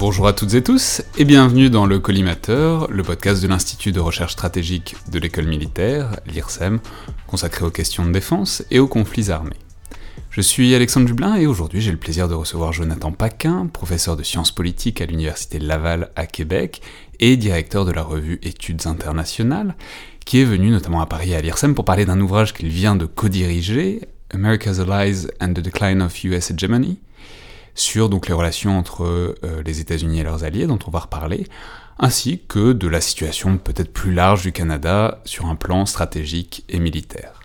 Bonjour à toutes et tous et bienvenue dans le Collimateur, le podcast de l'Institut de recherche stratégique de l'école militaire, l'IRSEM, consacré aux questions de défense et aux conflits armés. Je suis Alexandre Dublin et aujourd'hui j'ai le plaisir de recevoir Jonathan Paquin, professeur de sciences politiques à l'Université Laval à Québec et directeur de la revue Études internationales, qui est venu notamment à Paris à l'IRSEM pour parler d'un ouvrage qu'il vient de co-diriger, America's Allies and the Decline of US Hegemony, sur donc les relations entre euh, les États-Unis et leurs alliés, dont on va reparler, ainsi que de la situation peut-être plus large du Canada sur un plan stratégique et militaire.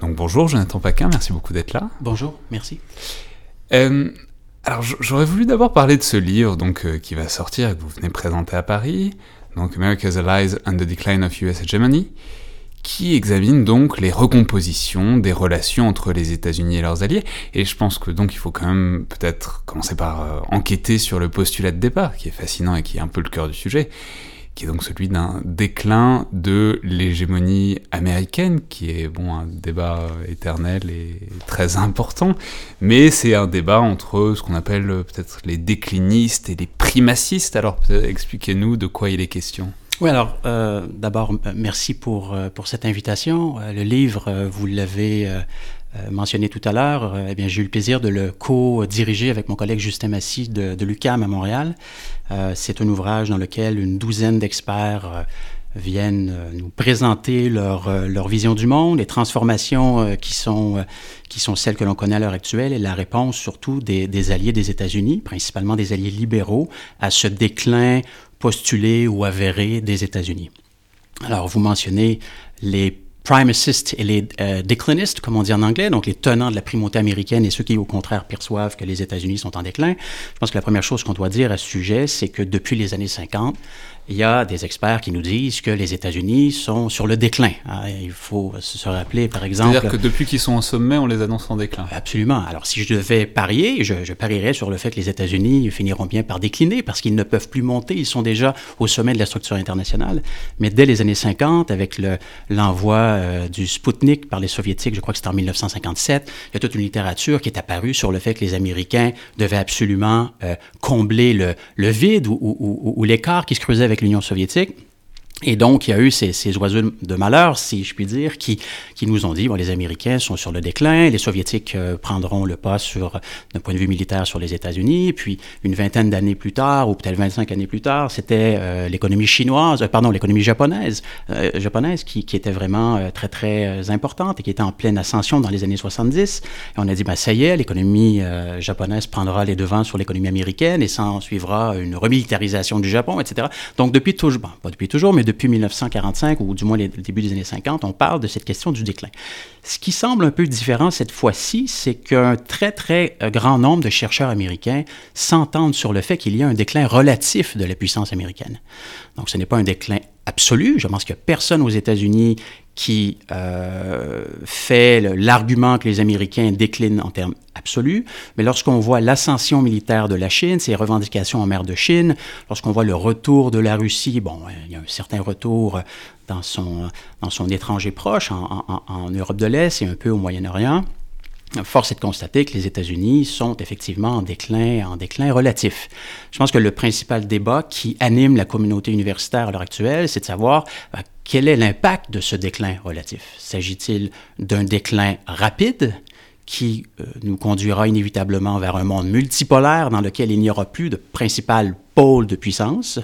Donc bonjour Jonathan Paquin, merci beaucoup d'être là. Bonjour, merci. Euh, alors j'aurais voulu d'abord parler de ce livre donc, euh, qui va sortir et que vous venez présenter à Paris, donc America's Allies and the Decline of US Hegemony, qui examine donc les recompositions des relations entre les États-Unis et leurs alliés. Et je pense que donc il faut quand même peut-être commencer par euh, enquêter sur le postulat de départ, qui est fascinant et qui est un peu le cœur du sujet, qui est donc celui d'un déclin de l'hégémonie américaine, qui est bon un débat éternel et très important, mais c'est un débat entre ce qu'on appelle peut-être les déclinistes et les primacistes. Alors expliquez-nous de quoi il est question. Oui, alors euh, d'abord, merci pour, euh, pour cette invitation. Euh, le livre, vous l'avez mentionné tout à l'heure, eh bien, j'ai eu le plaisir de le co-diriger avec mon collègue Justin Massy de, de l'UQAM à Montréal. C'est un ouvrage dans lequel une douzaine d'experts viennent nous présenter leur, leur, vision du monde, les transformations qui, sont, qui sont celles que l'on connaît à l'heure actuelle et la réponse surtout des, des alliés des États-Unis, principalement des alliés libéraux, à ce déclin postulés ou avérés des États-Unis. Alors, vous mentionnez les primacists et les euh, déclinistes, comme on dit en anglais, donc les tenants de la primauté américaine et ceux qui, au contraire, perçoivent que les États-Unis sont en déclin. Je pense que la première chose qu'on doit dire à ce sujet, c'est que depuis les années 50, il y a des experts qui nous disent que les États-Unis sont sur le déclin. Hein. Il faut se rappeler, par exemple... C'est-à-dire que depuis qu'ils sont au sommet, on les annonce en déclin. Absolument. Alors, si je devais parier, je, je parierais sur le fait que les États-Unis finiront bien par décliner parce qu'ils ne peuvent plus monter. Ils sont déjà au sommet de la structure internationale. Mais dès les années 50, avec l'envoi euh, du Sputnik par les Soviétiques, je crois que c'était en 1957, il y a toute une littérature qui est apparue sur le fait que les Américains devaient absolument euh, combler le, le vide ou, ou, ou l'écart qui se creusait avec l'Union soviétique. Et donc, il y a eu ces, ces, oiseaux de malheur, si je puis dire, qui, qui nous ont dit, bon, les Américains sont sur le déclin, les Soviétiques euh, prendront le pas sur, d'un point de vue militaire sur les États-Unis, puis une vingtaine d'années plus tard, ou peut-être 25 années plus tard, c'était euh, l'économie chinoise, euh, pardon, l'économie japonaise, japonaise qui, qui, était vraiment très, très importante et qui était en pleine ascension dans les années 70. Et on a dit, ben, ça y est, l'économie japonaise prendra les devants sur l'économie américaine et s'en suivra une remilitarisation du Japon, etc. Donc, depuis toujours, bon, pas depuis toujours, mais depuis 1945, ou du moins le début des années 50, on parle de cette question du déclin. Ce qui semble un peu différent cette fois-ci, c'est qu'un très, très euh, grand nombre de chercheurs américains s'entendent sur le fait qu'il y a un déclin relatif de la puissance américaine. Donc, ce n'est pas un déclin absolu. Je pense qu'il n'y a personne aux États-Unis qui euh, fait l'argument que les Américains déclinent en termes absolus, mais lorsqu'on voit l'ascension militaire de la Chine, ses revendications en mer de Chine, lorsqu'on voit le retour de la Russie, bon, il y a un certain retour dans son, dans son étranger proche, en Europe de l'Est et un peu au Moyen-Orient, Force est de constater que les États-Unis sont effectivement en déclin, en déclin relatif. Je pense que le principal débat qui anime la communauté universitaire à l'heure actuelle, c'est de savoir ben, quel est l'impact de ce déclin relatif. S'agit-il d'un déclin rapide qui euh, nous conduira inévitablement vers un monde multipolaire dans lequel il n'y aura plus de principal pôle de puissance?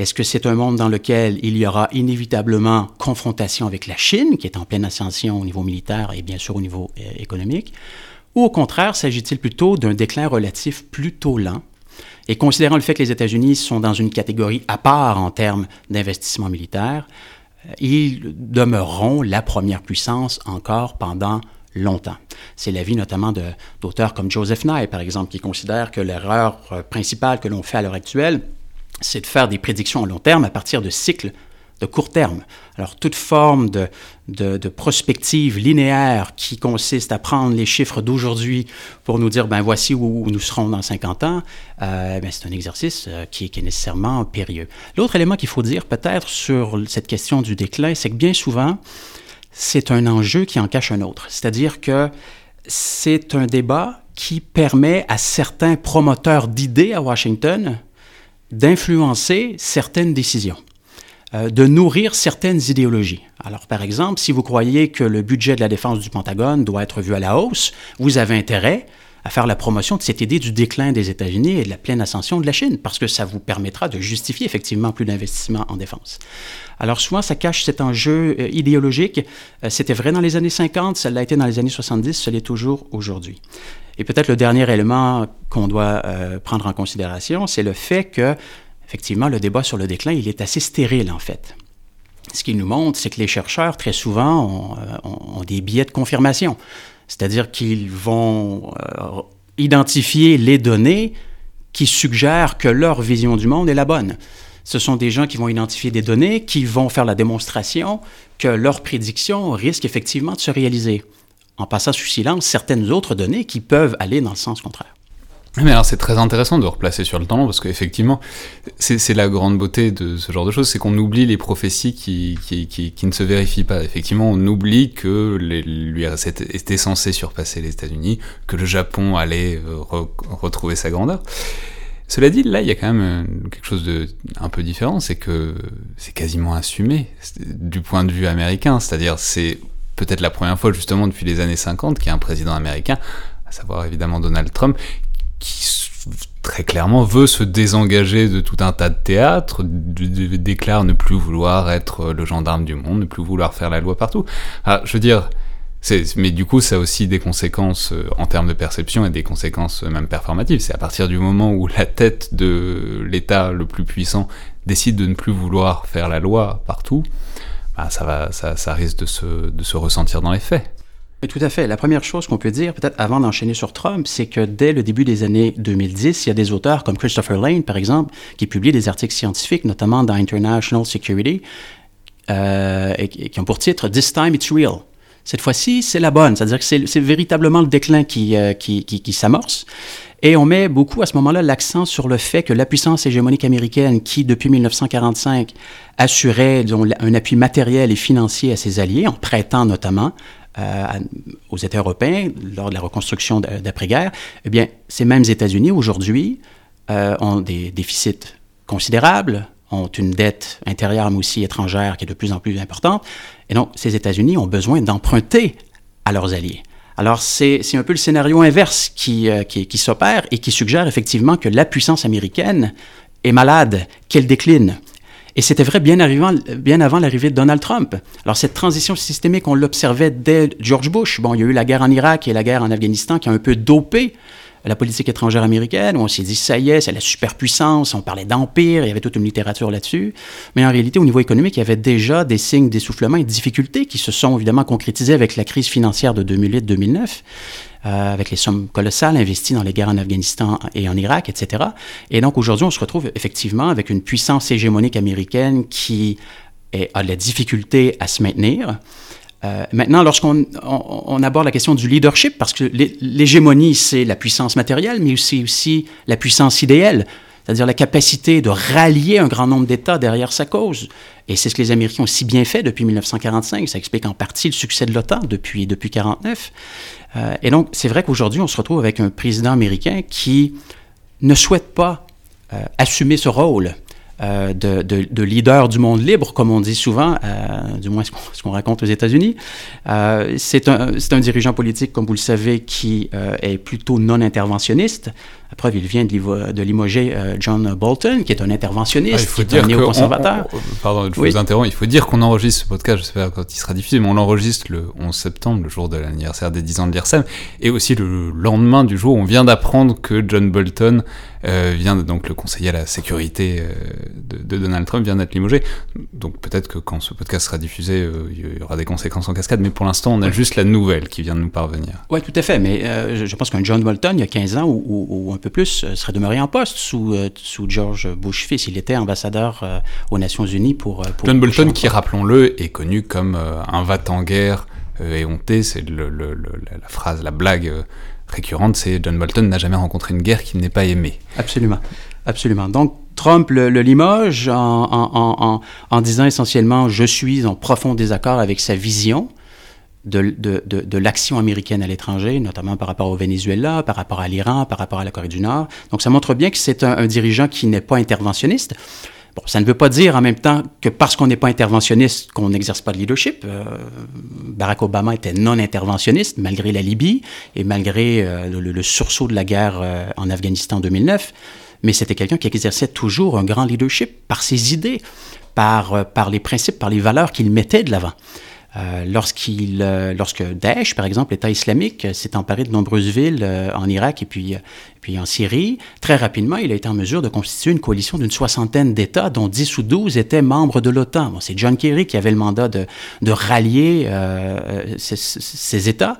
Est-ce que c'est un monde dans lequel il y aura inévitablement confrontation avec la Chine, qui est en pleine ascension au niveau militaire et bien sûr au niveau euh, économique? Ou au contraire, s'agit-il plutôt d'un déclin relatif plutôt lent? Et considérant le fait que les États-Unis sont dans une catégorie à part en termes d'investissement militaire, euh, ils demeureront la première puissance encore pendant longtemps. C'est l'avis notamment d'auteurs comme Joseph Nye, par exemple, qui considère que l'erreur euh, principale que l'on fait à l'heure actuelle, c'est de faire des prédictions à long terme à partir de cycles de court terme. Alors, toute forme de, de, prospective linéaire qui consiste à prendre les chiffres d'aujourd'hui pour nous dire, ben voici où nous serons dans 50 ans, euh, ben, c'est un exercice euh, qui, qui, est nécessairement périlleux. L'autre élément qu'il faut dire peut-être sur cette question du déclin, c'est que bien souvent, c'est un enjeu qui en cache un autre. C'est-à-dire que c'est un débat qui permet à certains promoteurs d'idées à Washington d'influencer certaines décisions, euh, de nourrir certaines idéologies. Alors, par exemple, si vous croyez que le budget de la défense du Pentagone doit être vu à la hausse, vous avez intérêt à faire la promotion de cette idée du déclin des États-Unis et de la pleine ascension de la Chine, parce que ça vous permettra de justifier effectivement plus d'investissements en défense. Alors souvent, ça cache cet enjeu euh, idéologique. Euh, c'était vrai dans les années 50, ça l'a été dans les années 70, ça l'est toujours aujourd'hui. Et peut-être le dernier élément qu'on doit euh, prendre en considération, c'est le fait que, effectivement, le débat sur le déclin, il est assez stérile en fait. Ce qu'il nous montre, c'est que les chercheurs, très souvent, ont, ont des biais de confirmation. C'est-à-dire qu'ils vont euh, identifier les données qui suggèrent que leur vision du monde est la bonne. Ce sont des gens qui vont identifier des données, qui vont faire la démonstration que leur prédiction risque effectivement de se réaliser, en passant sous silence certaines autres données qui peuvent aller dans le sens contraire. Mais alors c'est très intéressant de replacer sur le temps long parce qu'effectivement, c'est la grande beauté de ce genre de choses, c'est qu'on oublie les prophéties qui, qui, qui, qui, ne se vérifient pas. Effectivement, on oublie que l'URSS était censé surpasser les États-Unis, que le Japon allait euh, retrouver sa grandeur. Cela dit, là, il y a quand même euh, quelque chose de un peu différent, c'est que c'est quasiment assumé du point de vue américain, c'est-à-dire c'est peut-être la première fois justement depuis les années 50 qu'il y a un président américain, à savoir évidemment Donald Trump, qui très clairement veut se désengager de tout un tas de théâtres, déclare ne plus vouloir être le gendarme du monde, ne plus vouloir faire la loi partout. Ah, je veux dire, mais du coup, ça a aussi des conséquences euh, en termes de perception et des conséquences même performatives. C'est à partir du moment où la tête de l'État le plus puissant décide de ne plus vouloir faire la loi partout, bah, ça, va, ça, ça risque de se, ressentir dans les faits tout à fait. La première chose qu'on peut dire, peut-être avant d'enchaîner sur Trump, c'est que dès le début des années 2010, il y a des auteurs comme Christopher Lane, par exemple, qui publient des articles scientifiques, notamment dans International Security, euh, et, qui ont pour titre This time it's real. Cette fois-ci, c'est la bonne, c'est-à-dire que c'est véritablement le déclin qui, euh, qui s'amorce. Et on met beaucoup à ce moment-là l'accent sur le fait que la puissance hégémonique américaine, qui depuis 1945 assurait un appui matériel et financier à ses alliés, en prêtant notamment, euh, aux États européens lors de la reconstruction d'après-guerre, eh bien, ces mêmes États-Unis aujourd'hui euh, ont des déficits considérables, ont une dette intérieure mais aussi étrangère qui est de plus en plus importante. Et donc, ces États-Unis ont besoin d'emprunter à leurs alliés. Alors, c'est un peu le scénario inverse qui, euh, qui, qui s'opère et qui suggère effectivement que la puissance américaine est malade, qu'elle décline. Et c'était vrai bien, bien avant l'arrivée de Donald Trump. Alors cette transition systémique, on l'observait dès George Bush. Bon, il y a eu la guerre en Irak et la guerre en Afghanistan qui a un peu dopé la politique étrangère américaine, où on s'est dit, ça y est, c'est la superpuissance, on parlait d'empire, il y avait toute une littérature là-dessus. Mais en réalité, au niveau économique, il y avait déjà des signes d'essoufflement et de difficultés qui se sont évidemment concrétisés avec la crise financière de 2008-2009. Euh, avec les sommes colossales investies dans les guerres en Afghanistan et en Irak, etc. Et donc aujourd'hui, on se retrouve effectivement avec une puissance hégémonique américaine qui a de la difficulté à se maintenir. Euh, maintenant, lorsqu'on on, aborde la question du leadership, parce que l'hégémonie, c'est la puissance matérielle, mais c'est aussi la puissance idéale, c'est-à-dire la capacité de rallier un grand nombre d'États derrière sa cause. Et c'est ce que les Américains ont si bien fait depuis 1945. Ça explique en partie le succès de l'OTAN depuis 1949. Euh, et donc, c'est vrai qu'aujourd'hui, on se retrouve avec un président américain qui ne souhaite pas euh, assumer ce rôle euh, de, de, leader du monde libre, comme on dit souvent, euh, du moins ce qu'on raconte aux États-Unis. Euh, c'est un, un, dirigeant politique, comme vous le savez, qui est plutôt non interventionniste. La preuve, il vient de, de limoger John Bolton, qui est un interventionniste, ah, il faut qui dire est un néoconservateur. pardon, je vous interromps. Il faut dire qu'on enregistre ce podcast, je sais pas quand il sera diffusé, mais on l'enregistre le 11 septembre, le jour de l'anniversaire des 10 ans de l'IRSEM, et aussi le lendemain du jour où on vient d'apprendre que John Bolton euh, vient donc le conseiller à la sécurité euh, de, Donald Trump vient d'être limogé. Donc peut-être que quand ce podcast sera diffusé, euh, il y aura des conséquences en cascade, mais pour l'instant, on a juste la nouvelle qui vient de nous parvenir. Oui, tout à fait, mais je pense qu'un John Bolton, il y a 15 ans ou, un peu plus, serait demeuré en poste sous, sous George Bush fils. Il était ambassadeur aux Nations Unies pour... John Bolton, qui, rappelons-le, est connu comme un va-t-en-guerre éhonté, c'est la phrase, la blague récurrente, c'est John Bolton n'a jamais rencontré une guerre qu'il n'ait pas aimée. Absolument. Absolument. Donc, Trump le, limoge en, disant essentiellement Je suis en profond désaccord avec sa vision. de, de, de, l'action américaine à l'étranger, notamment par rapport au Venezuela, par rapport à l'Iran, par rapport à la Corée du Nord. Donc ça montre bien que c'est un, dirigeant qui n'est pas interventionniste. Ça ne veut pas dire en même temps que parce qu'on n'est pas interventionniste qu'on n'exerce pas de leadership. Euh, Barack Obama était non interventionniste malgré la Libye et malgré euh, le, sursaut de la guerre euh, en Afghanistan en 2009. Mais c'était quelqu'un qui exerçait toujours un grand leadership par ses idées, par les principes, par les valeurs qu'il mettait de l'avant. Euh, lorsqu'il, euh, lorsque Daesh, par exemple, l'État islamique, euh, s'est emparé de nombreuses villes en Irak et puis, puis en Syrie, très rapidement, il a été en mesure de constituer une coalition d'une soixantaine d'États, dont 10 ou 12 étaient membres de l'OTAN. Bon, c'est John Kerry qui avait le mandat de, de rallier ces, ces États.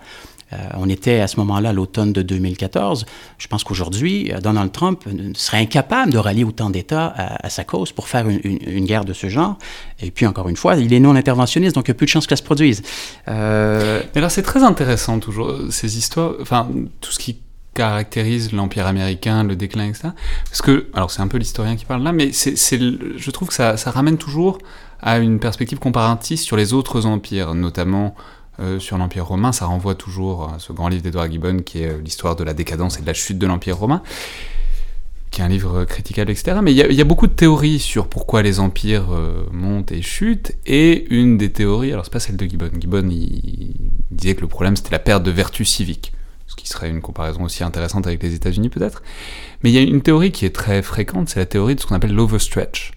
Euh, on était à ce moment-là, l'automne de 2014. Je pense qu'aujourd'hui, euh, Donald Trump serait incapable de rallier autant d'États à, sa cause pour faire une, guerre de ce genre. Et puis, encore une fois, il est non interventionniste, donc il y a peu de chances que ça se produise. Euh... Mais alors, c'est très intéressant, toujours, ces histoires, enfin, tout ce qui caractérise l'Empire américain, le déclin, etc. Parce que, alors c'est un peu l'historien qui parle là, mais c'est, je trouve que ça, ça ramène toujours à une perspective comparatiste sur les autres empires, notamment sur l'Empire romain, ça renvoie toujours à ce grand livre d'Edouard Gibbon qui est euh, l'histoire de la décadence et de la chute de l'Empire romain, qui est un livre critiquable, etc. Mais il y, a beaucoup de théories sur pourquoi les empires euh, montent et chutent, et une des théories, alors c'est pas celle de Gibbon, Gibbon disait que le problème c'était la perte de vertu civique, ce qui serait une comparaison aussi intéressante avec les États-Unis peut-être. Mais il y a une théorie qui est très fréquente, c'est la théorie de ce qu'on appelle l'overstretch.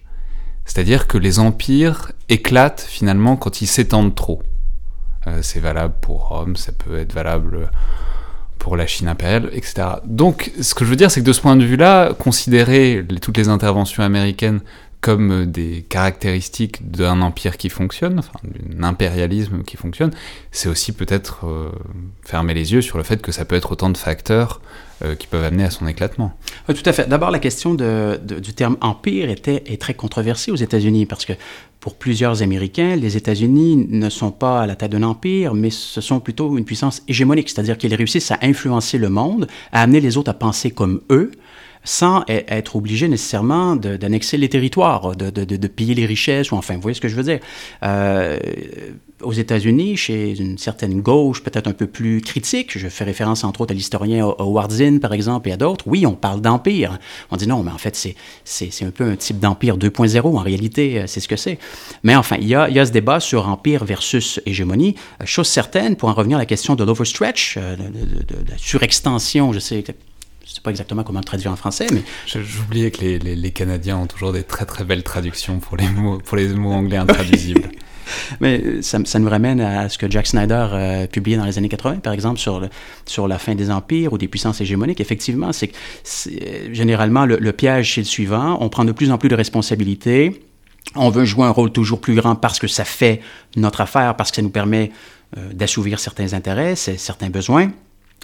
C'est-à-dire que les empires éclatent finalement quand ils s'étendent trop. Euh, c'est valable pour Rome, ça peut être valable pour la Chine impériale, etc. Donc, ce que je veux dire, c'est que de ce point de vue-là, considérer toutes les interventions américaines comme des caractéristiques d'un empire qui fonctionne, enfin, d'un impérialisme qui fonctionne, c'est aussi peut-être euh, fermer les yeux sur le fait que ça peut être autant de facteurs euh, qui peuvent amener à son éclatement. Oui, tout à fait. D'abord, la question du terme empire était, est très controversée aux États-Unis parce que pour plusieurs Américains, les États-Unis ne sont pas à la tête d'un empire, mais ce sont plutôt une puissance hégémonique, c'est-à-dire qu'ils réussissent à influencer le monde, à amener les autres à penser comme eux, sans e-, être obligé nécessairement d'annexer les territoires, de, piller les richesses, ou enfin, vous voyez ce que je veux dire. Euh, aux États-Unis, chez une certaine gauche peut-être un peu plus critique, je fais référence entre autres à l'historien Howard Zinn, par exemple, et à d'autres, oui, on parle d'empire. On dit non, mais en fait, c'est un peu un type d'empire 2.0, en réalité, euh, c'est ce que c'est. Mais enfin, il y, a, il y a ce débat sur empire versus hégémonie. Euh, chose certaine, pour en revenir à la question de l'overstretch, de, de, la surextension, je sais je sais pas exactement comment le traduire en français, mais... J'oubliais que les, les, Canadiens ont toujours des très très belles traductions pour les mots, pour les mots anglais intraduisibles. mais euh, ça, nous ramène à ce que Jack Snyder euh, publié dans les années 80, par exemple, sur, sur la fin des empires ou des puissances hégémoniques. Effectivement, c'est que généralement, le, piège, c'est le suivant. On prend de plus en plus de responsabilités. On veut jouer un rôle toujours plus grand parce que ça fait notre affaire, parce que ça nous permet euh, d'assouvir certains intérêts, certains besoins.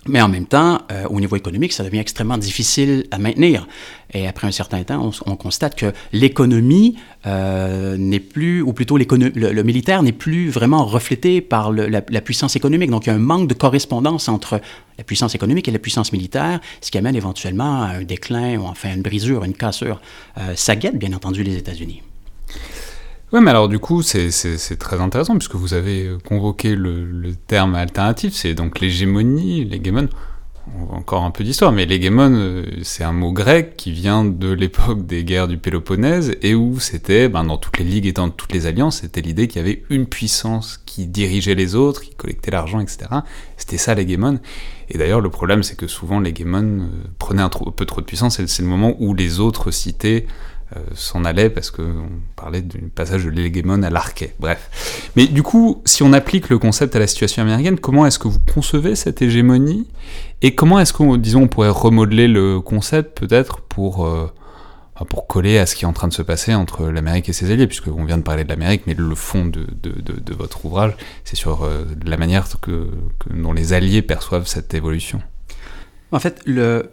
Mais en même temps, euh, au niveau économique, ça devient extrêmement difficile à maintenir. Et après un certain temps, on, constate que l'économie euh, n'est plus, ou plutôt le, le, militaire n'est plus vraiment reflété par le, la, la, puissance économique. Donc il y a un manque de correspondance entre la puissance économique et la puissance militaire, ce qui amène éventuellement à un déclin ou enfin une brisure, une cassure. Euh, ça guette bien entendu les États-Unis. Oui, mais alors du coup, c'est très intéressant puisque vous avez convoqué le, terme alternatif, c'est donc l'hégémonie, l'hégémon. Encore un peu d'histoire, mais l'hégémon, euh, c'est un mot grec qui vient de l'époque des guerres du Péloponnèse et où c'était, ben, dans toutes les ligues et dans toutes les alliances, c'était l'idée qu'il y avait une puissance qui dirigeait les autres, qui collectait l'argent, etc. C'était ça l'hégémon. Et d'ailleurs, le problème, c'est que souvent l'hégémon euh, prenait un, peu trop de puissance, c'est le moment où les autres cités s'en allait parce qu'on parlait du passage de l'hégémon à l'arquet. Bref. Mais du coup, si on applique le concept à la situation américaine, comment est-ce que vous concevez cette hégémonie Et comment est-ce qu'on, disons, on pourrait remodeler le concept peut-être pour, euh, bah, pour coller à ce qui est en train de se passer entre l'Amérique et ses alliés, puisqu'on vient de parler de l'Amérique, mais le fond de, de, de, votre ouvrage, c'est sur euh, la manière dont les alliés perçoivent cette évolution. En fait, le,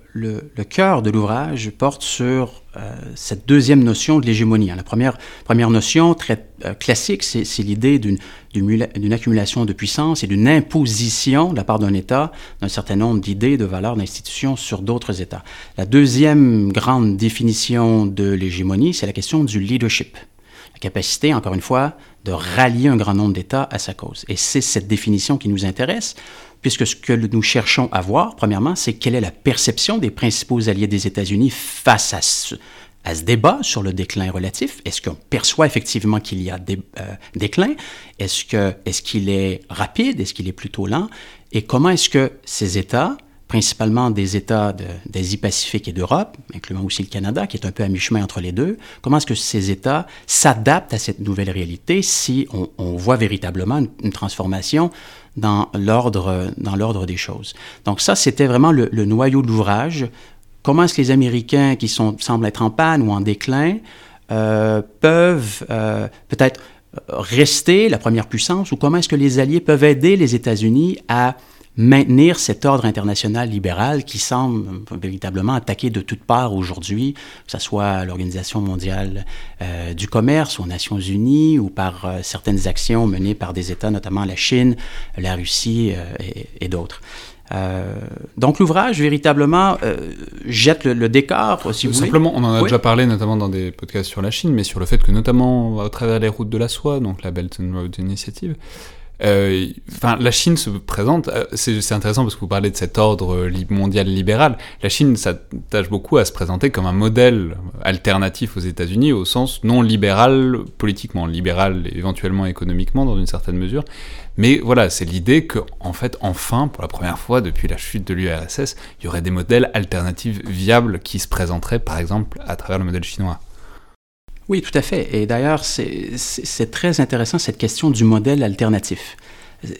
cœur de l'ouvrage porte sur euh, cette deuxième notion de l'hégémonie. La première, première notion très euh, classique, c'est l'idée d'une accumulation de puissance et d'une imposition de la part d'un État d'un certain nombre d'idées, de valeurs, d'institutions sur d'autres États. La deuxième grande définition de l'hégémonie, c'est la question du leadership. la capacité, encore une fois, de rallier un grand nombre d'États à sa cause. Et c'est cette définition qui nous intéresse, puisque ce que nous cherchons à voir, premièrement, c'est quelle est la perception des principaux alliés des États-Unis face à ce, débat sur le déclin relatif. Est-ce qu'on perçoit effectivement qu'il y a des euh, déclin? Est-ce qu'il est rapide? Est-ce qu'il est plutôt lent? Et comment est-ce que ces États, principalement des États d'Asie-Pacifique et d'Europe, incluant aussi le Canada, qui est un peu à mi-chemin entre les deux, comment est-ce que ces États s'adaptent à cette nouvelle réalité si on, voit véritablement une transformation dans l'ordre dans l'ordre des choses. Donc ça, c'était vraiment le, noyau de l'ouvrage comment est-ce que les Américains qui semblent être en panne ou en déclin euh, peuvent euh, peut-être rester la première puissance ou comment est-ce que les Alliés peuvent aider les États-Unis à maintenir cet ordre international libéral qui semble véritablement attaqué de toutes parts aujourd'hui, que ce soit l'Organisation mondiale euh, du commerce, aux Nations unies ou par euh, certaines actions menées par des États, notamment la Chine, la Russie euh, et, et d'autres. Euh, donc l'ouvrage véritablement euh, jette le, le, décor, si vous Simplement, voulez. on en a oui. déjà parlé notamment dans des podcasts sur la Chine, mais sur le fait que notamment au travers des routes de la soie, donc la Belt and Road Initiative, enfin, la Chine se présente, euh, c'est intéressant parce que vous parlez de cet ordre mondial libéral. La Chine s'attache beaucoup à se présenter comme un modèle alternatif aux États-Unis au sens non libéral politiquement, libéral éventuellement économiquement dans une certaine mesure. Mais voilà, c'est l'idée que, en fait, enfin, pour la première fois depuis la chute de l'URSS, il y aurait des modèles alternatifs viables qui se présenteraient, par exemple, à travers le modèle chinois. Oui, tout à fait. Et d'ailleurs, c'est très intéressant cette question du modèle alternatif.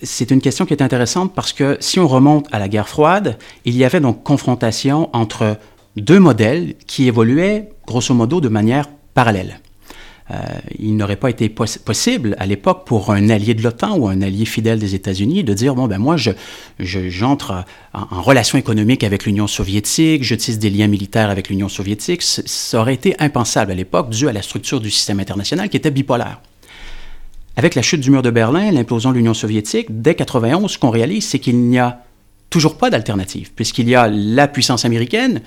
C'est une question qui est intéressante parce que si on remonte à la guerre froide, il y avait donc confrontation entre deux modèles qui évoluaient grosso modo de manière parallèle. Euh, il n'aurait pas été poss possible à l'époque pour un allié de l'OTAN ou un allié fidèle des États-Unis de dire bon ben moi je j'entre en, en, relation économique avec l'Union soviétique, je tisse des liens militaires avec l'Union soviétique. Ça aurait été impensable à l'époque dû à la structure du système international qui était bipolaire. Avec la chute du mur de Berlin, l'implosion de l'Union soviétique, dès 91, ce qu'on réalise, c'est qu'il n'y a toujours pas d'alternative, puisqu'il y a la puissance américaine,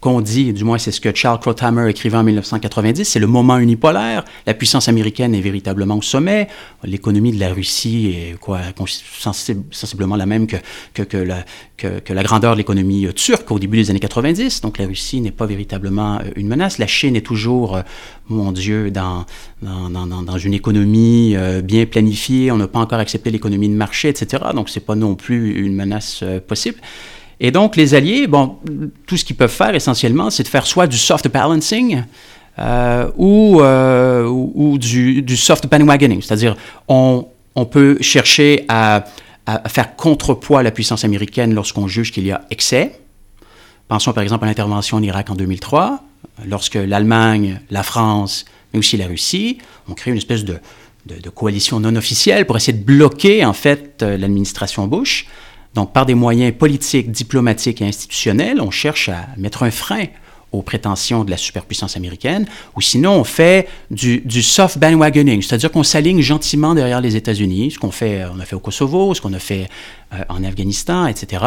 qu'on dit, du moins c'est ce que Charles Krauthammer écrivait en 1990, c'est le moment unipolaire. La puissance américaine est véritablement au sommet. L'économie de la Russie est quoi, sensiblement la même que, la, que, que la grandeur de l'économie turque au début des années 90. Donc la Russie n'est pas véritablement une menace. La Chine est toujours, mon Dieu, dans, dans, dans, dans une économie bien planifiée. On n'a pas encore accepté l'économie de marché, etc. Donc c'est pas non plus une menace possible. Et donc, les Alliés, bon, tout ce qu'ils peuvent faire essentiellement, c'est de faire soit du soft balancing euh, ou, euh, du, soft bandwagoning, c'est-à-dire on, peut chercher à, faire contrepoids à la puissance américaine lorsqu'on juge qu'il y a excès. Pensons par exemple à l'intervention en Irak en 2003, lorsque l'Allemagne, la France, mais aussi la Russie ont créé une espèce de, de, coalition non officielle pour essayer de bloquer en fait l'administration Bush. Donc, par des moyens politiques, diplomatiques et institutionnels, on cherche à mettre un frein aux prétentions de la superpuissance américaine, ou sinon on fait du, soft bandwagoning, c'est-à-dire qu'on s'aligne gentiment derrière les États-Unis, ce qu'on fait, on a fait au Kosovo, ce qu'on a fait euh, en Afghanistan, etc.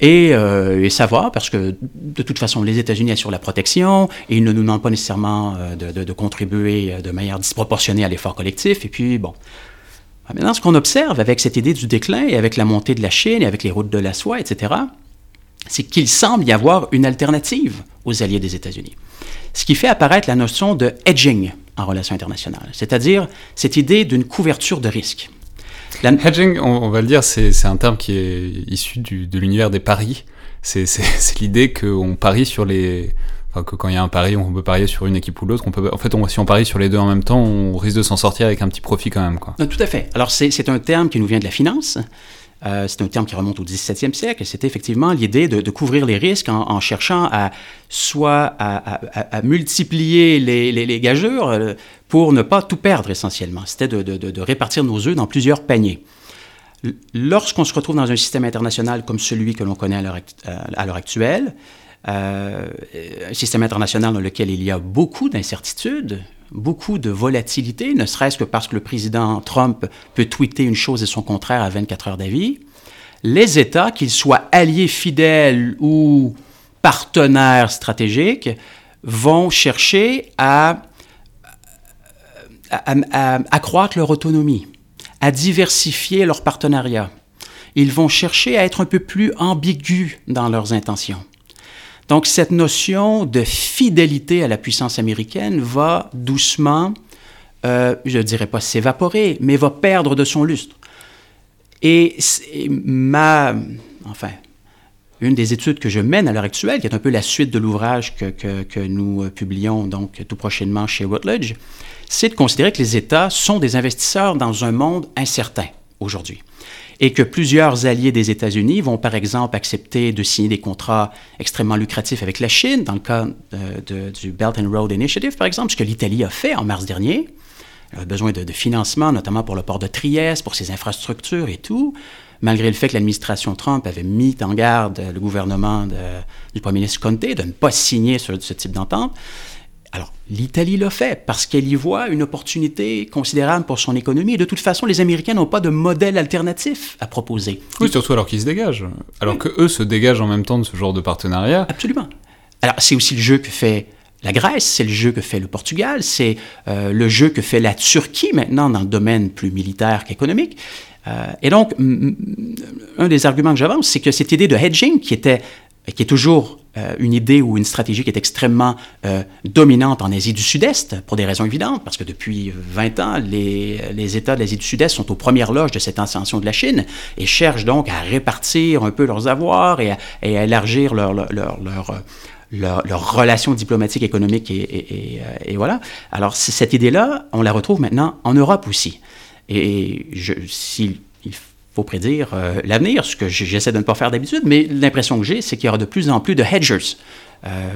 Et, euh, savoir, parce que de toute façon, les États-Unis assurent la protection et ils ne nous demandent pas nécessairement euh, de, de contribuer de manière disproportionnée à l'effort collectif. Et puis, bon, Maintenant, ce qu'on observe avec cette idée du déclin et avec la montée de la Chine et avec les routes de la soie, etc., c'est qu'il semble y avoir une alternative aux alliés des États-Unis. Ce qui fait apparaître la notion de hedging en relations internationales, c'est-à-dire cette idée d'une couverture de risque. La... Hedging, on, va le dire, c'est un terme qui est issu de l'univers des paris. C'est l'idée qu'on parie sur les, Que quand il y a un pari, on peut parier sur une équipe ou l'autre. En fait, si on parie sur les deux en même temps, on risque de s'en sortir avec un petit profit quand même. Quoi. Non, tout à fait. Alors, c'est un terme qui nous vient de la finance. Euh, c'est un terme qui remonte au 17e siècle. C'était effectivement l'idée de, couvrir les risques en, cherchant à soit à, multiplier les, les, les, gageurs euh, pour ne pas tout perdre essentiellement. C'était de, de, de, répartir nos œufs dans plusieurs paniers. Lorsqu'on se retrouve dans un système international comme celui que l'on connaît à l'heure actuelle, euh, un système international dans lequel il y a beaucoup d'incertitudes, beaucoup de volatilité, ne serait-ce que parce que le président Trump peut tweeter une chose et son contraire à 24 heures d'avis, les États, qu'ils soient alliés fidèles ou partenaires stratégiques, vont chercher à accroître leur autonomie, à diversifier leurs partenariats. Ils vont chercher à être un peu plus ambigus dans leurs intentions. Donc cette notion de fidélité à la puissance américaine va doucement, euh, je ne dirais pas s'évaporer, mais va perdre de son lustre. Et ma, enfin, une des études que je mène à l'heure actuelle, qui est un peu la suite de l'ouvrage que, que, nous euh, publions donc tout prochainement chez Rutledge, c'est de considérer que les États sont des investisseurs dans un monde incertain aujourd'hui et que plusieurs alliés des États-Unis vont par exemple accepter de signer des contrats extrêmement lucratifs avec la Chine, dans le cas euh, du Belt and Road Initiative par exemple, ce que l'Italie a fait en mars dernier. Elle a besoin de, de, financement, notamment pour le port de Trieste, pour ses infrastructures et tout malgré le fait que l'administration Trump avait mis en garde le gouvernement du premier ministre Conte de ne pas signer ce type d'entente. Alors, l'Italie l'a fait parce qu'elle y voit une opportunité considérable pour son économie. Et de toute façon, les Américains n'ont pas de modèle alternatif à proposer. Oui, surtout alors qu'ils se dégagent. Alors que eux se dégagent en même temps de ce genre de partenariat. Absolument. Alors, c'est aussi le jeu que fait la Grèce, c'est le jeu que fait le Portugal, c'est euh, le jeu que fait la Turquie maintenant dans le domaine plus militaire qu'économique. Euh, et donc, un des arguments que j'avance, c'est que cette idée de hedging, qui, était, qui est toujours euh, une idée ou une stratégie qui est extrêmement euh, dominante en Asie du Sud-Est, pour des raisons évidentes, parce que depuis 20 ans, les, États de l'Asie du Sud-Est sont aux premières loges de cette ascension de la Chine et cherchent donc à répartir un peu leurs avoirs et à, élargir leur, leur, leur, leur et, et, voilà. Alors cette idée-là, on la retrouve maintenant en Europe aussi. Et s'il faut prédire euh, l'avenir, ce que j'essaie de ne pas faire d'habitude, mais l'impression que j'ai, c'est qu'il y aura de plus en plus de hedgers euh,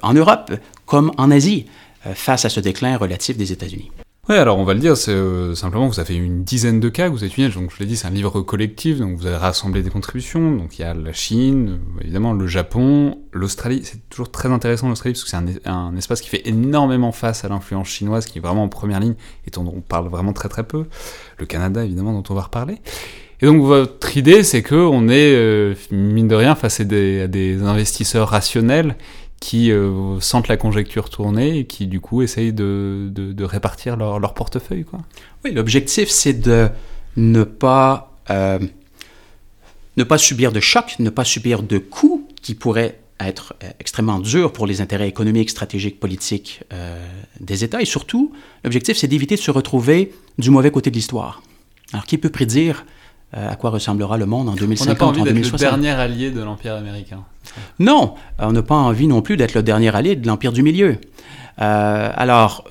en Europe comme en Asie euh, face à ce déclin relatif des États-Unis. Oui, alors on va le dire, c'est simplement que vous avez une dizaine de cas vous étudiez, donc je l'ai dit, c'est un livre collectif, donc vous avez rassemblé des contributions, donc il y a la Chine, évidemment le Japon, l'Australie, c'est toujours très intéressant l'Australie, parce que c'est un, un, espace qui fait énormément face à l'influence chinoise, qui est vraiment en première ligne, et dont on parle vraiment très très peu, le Canada évidemment, dont on va reparler. Et donc votre idée, c'est que on est, euh, mine de rien, face à des, investisseurs rationnels qui euh, sentent la conjecture tourner et qui du coup essayent de, répartir leur, portefeuille. Quoi. Oui, l'objectif c'est de ne pas, euh, ne pas subir de chocs, ne pas subir de coups qui pourraient être euh, extrêmement durs pour les intérêts économiques, stratégiques, politiques des États. Et surtout, l'objectif c'est d'éviter de se retrouver du mauvais côté de l'histoire. Alors, qui peut prédire à quoi ressemblera le monde en 2050, on pas envie d'être le dernier allié de l'Empire américain. Non, on n'a pas envie non plus d'être le dernier allié de l'Empire du Milieu. Euh, alors,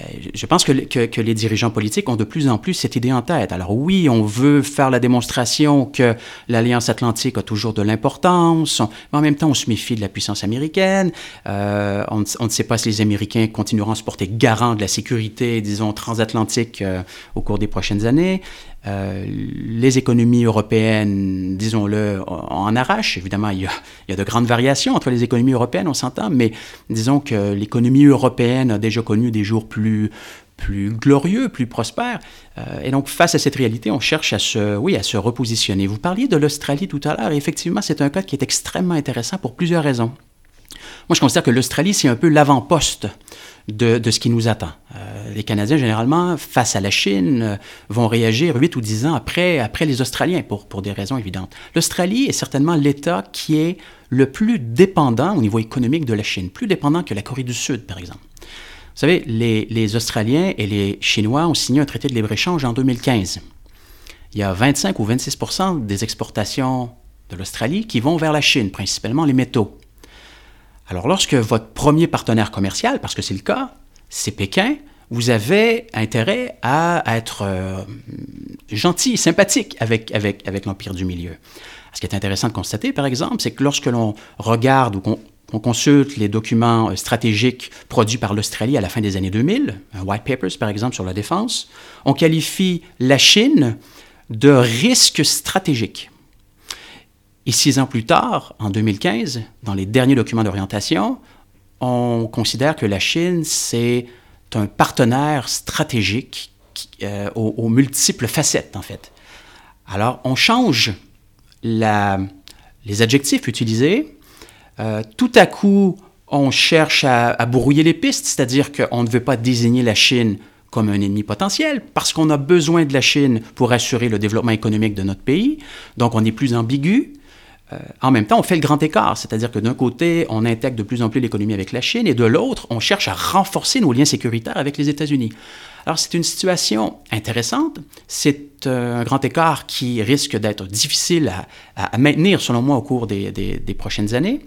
euh, je pense que, que, les dirigeants politiques ont de plus en plus cette idée en tête. Alors oui, on veut faire la démonstration que l'Alliance atlantique a toujours de l'importance, mais en même temps, on se méfie de la puissance américaine. Euh, on, ne sait pas si les Américains continueront à se porter garant de la sécurité, disons, transatlantique euh, au cours des prochaines années. Euh, les économies européennes, disons-le, en arrachent. Évidemment, il y, a, de grandes variations entre les économies européennes, on s'entend, mais disons que l'économie européenne a déjà connu des jours plus, plus glorieux, plus prospères. Euh, et donc, face à cette réalité, on cherche à se, oui, à se repositionner. Vous parliez de l'Australie tout à l'heure, et effectivement, c'est un cas qui est extrêmement intéressant pour plusieurs raisons. Moi, je considère que l'Australie, c'est un peu l'avant-poste de, ce qui nous attend. Euh, les Canadiens, généralement, face à la Chine, euh, vont réagir 8 ou 10 ans après, après les Australiens, pour, pour des raisons évidentes. L'Australie est certainement l'État qui est le plus dépendant au niveau économique de la Chine, plus dépendant que la Corée du Sud, par exemple. Vous savez, les, les Australiens et les Chinois ont signé un traité de libre-échange en 2015. Il y a 25 ou 26% des exportations de l'Australie qui vont vers la Chine, principalement les métaux. Alors lorsque votre premier partenaire commercial, parce que c'est le cas, c'est Pékin, vous avez intérêt à être euh, gentil, sympathique avec, avec, l'Empire du Milieu. Ce qui est intéressant de constater, par exemple, c'est que lorsque l'on regarde ou qu'on consulte les documents euh, stratégiques produits par l'Australie à la fin des années 2000, un White Papers par exemple sur la défense, on qualifie la Chine de risque stratégique. Et six ans plus tard, en 2015, dans les derniers documents d'orientation, on considère que la Chine, c'est un partenaire stratégique euh, aux, multiples facettes, en fait. Alors, on change les adjectifs utilisés. Euh, tout à coup, on cherche à brouiller les pistes, c'est-à-dire qu'on ne veut pas désigner la Chine comme un ennemi potentiel, parce qu'on a besoin de la Chine pour assurer le développement économique de notre pays, donc on est plus ambigu. Euh, en même temps, on fait le grand écart, c'est-à-dire que d'un côté, on intègre de plus en plus l'économie avec la Chine, et de l'autre, on cherche à renforcer nos liens sécuritaires avec les États-Unis. Alors, c'est une situation intéressante. C'est euh, un grand écart qui risque d'être difficile à, maintenir, selon moi, au cours des, des prochaines années.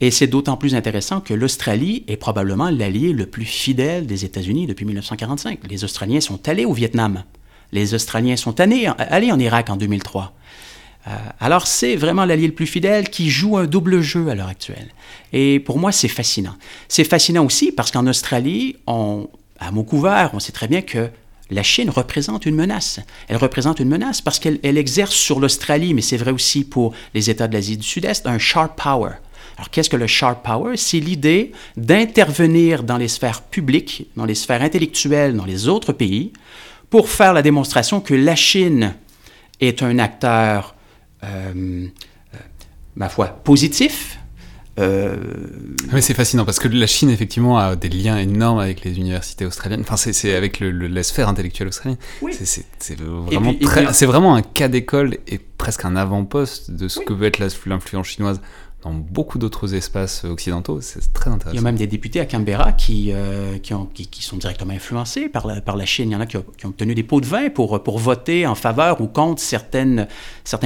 Et c'est d'autant plus intéressant que l'Australie est probablement l'allié le plus fidèle des États-Unis depuis 1945. Les Australiens sont allés au Vietnam. Les Australiens sont allés, en Irak en 2003. Euh, alors c'est vraiment l'allié le plus fidèle qui joue un double jeu à l'heure actuelle. Et pour moi, c'est fascinant. C'est fascinant aussi parce qu'en Australie, à mot couvert, on sait très bien que la Chine représente une menace. Elle représente une menace parce qu'elle exerce sur l'Australie, mais c'est vrai aussi pour les États de l'Asie du Sud-Est, un sharp power. Alors, qu'est-ce que le sharp power? C'est l'idée d'intervenir dans les sphères publiques, dans les sphères intellectuelles, dans les autres pays, pour faire la démonstration que la Chine est un acteur, ma foi, positif. Euh, Mais c'est fascinant parce que la Chine, effectivement, a des liens énormes avec les universités australiennes. Enfin, c'est avec le, la sphère intellectuelle australienne. Oui. C'est vraiment, vraiment, un cas d'école et presque un avant-poste de ce que veut être l'influence chinoise dans beaucoup d'autres espaces occidentaux. C'est très intéressant. Il y a même des députés à Canberra qui, euh, qui, ont, qui, sont directement influencés par la, Chine. Il y en a qui ont, obtenu des pots de vin pour, voter en faveur ou contre certains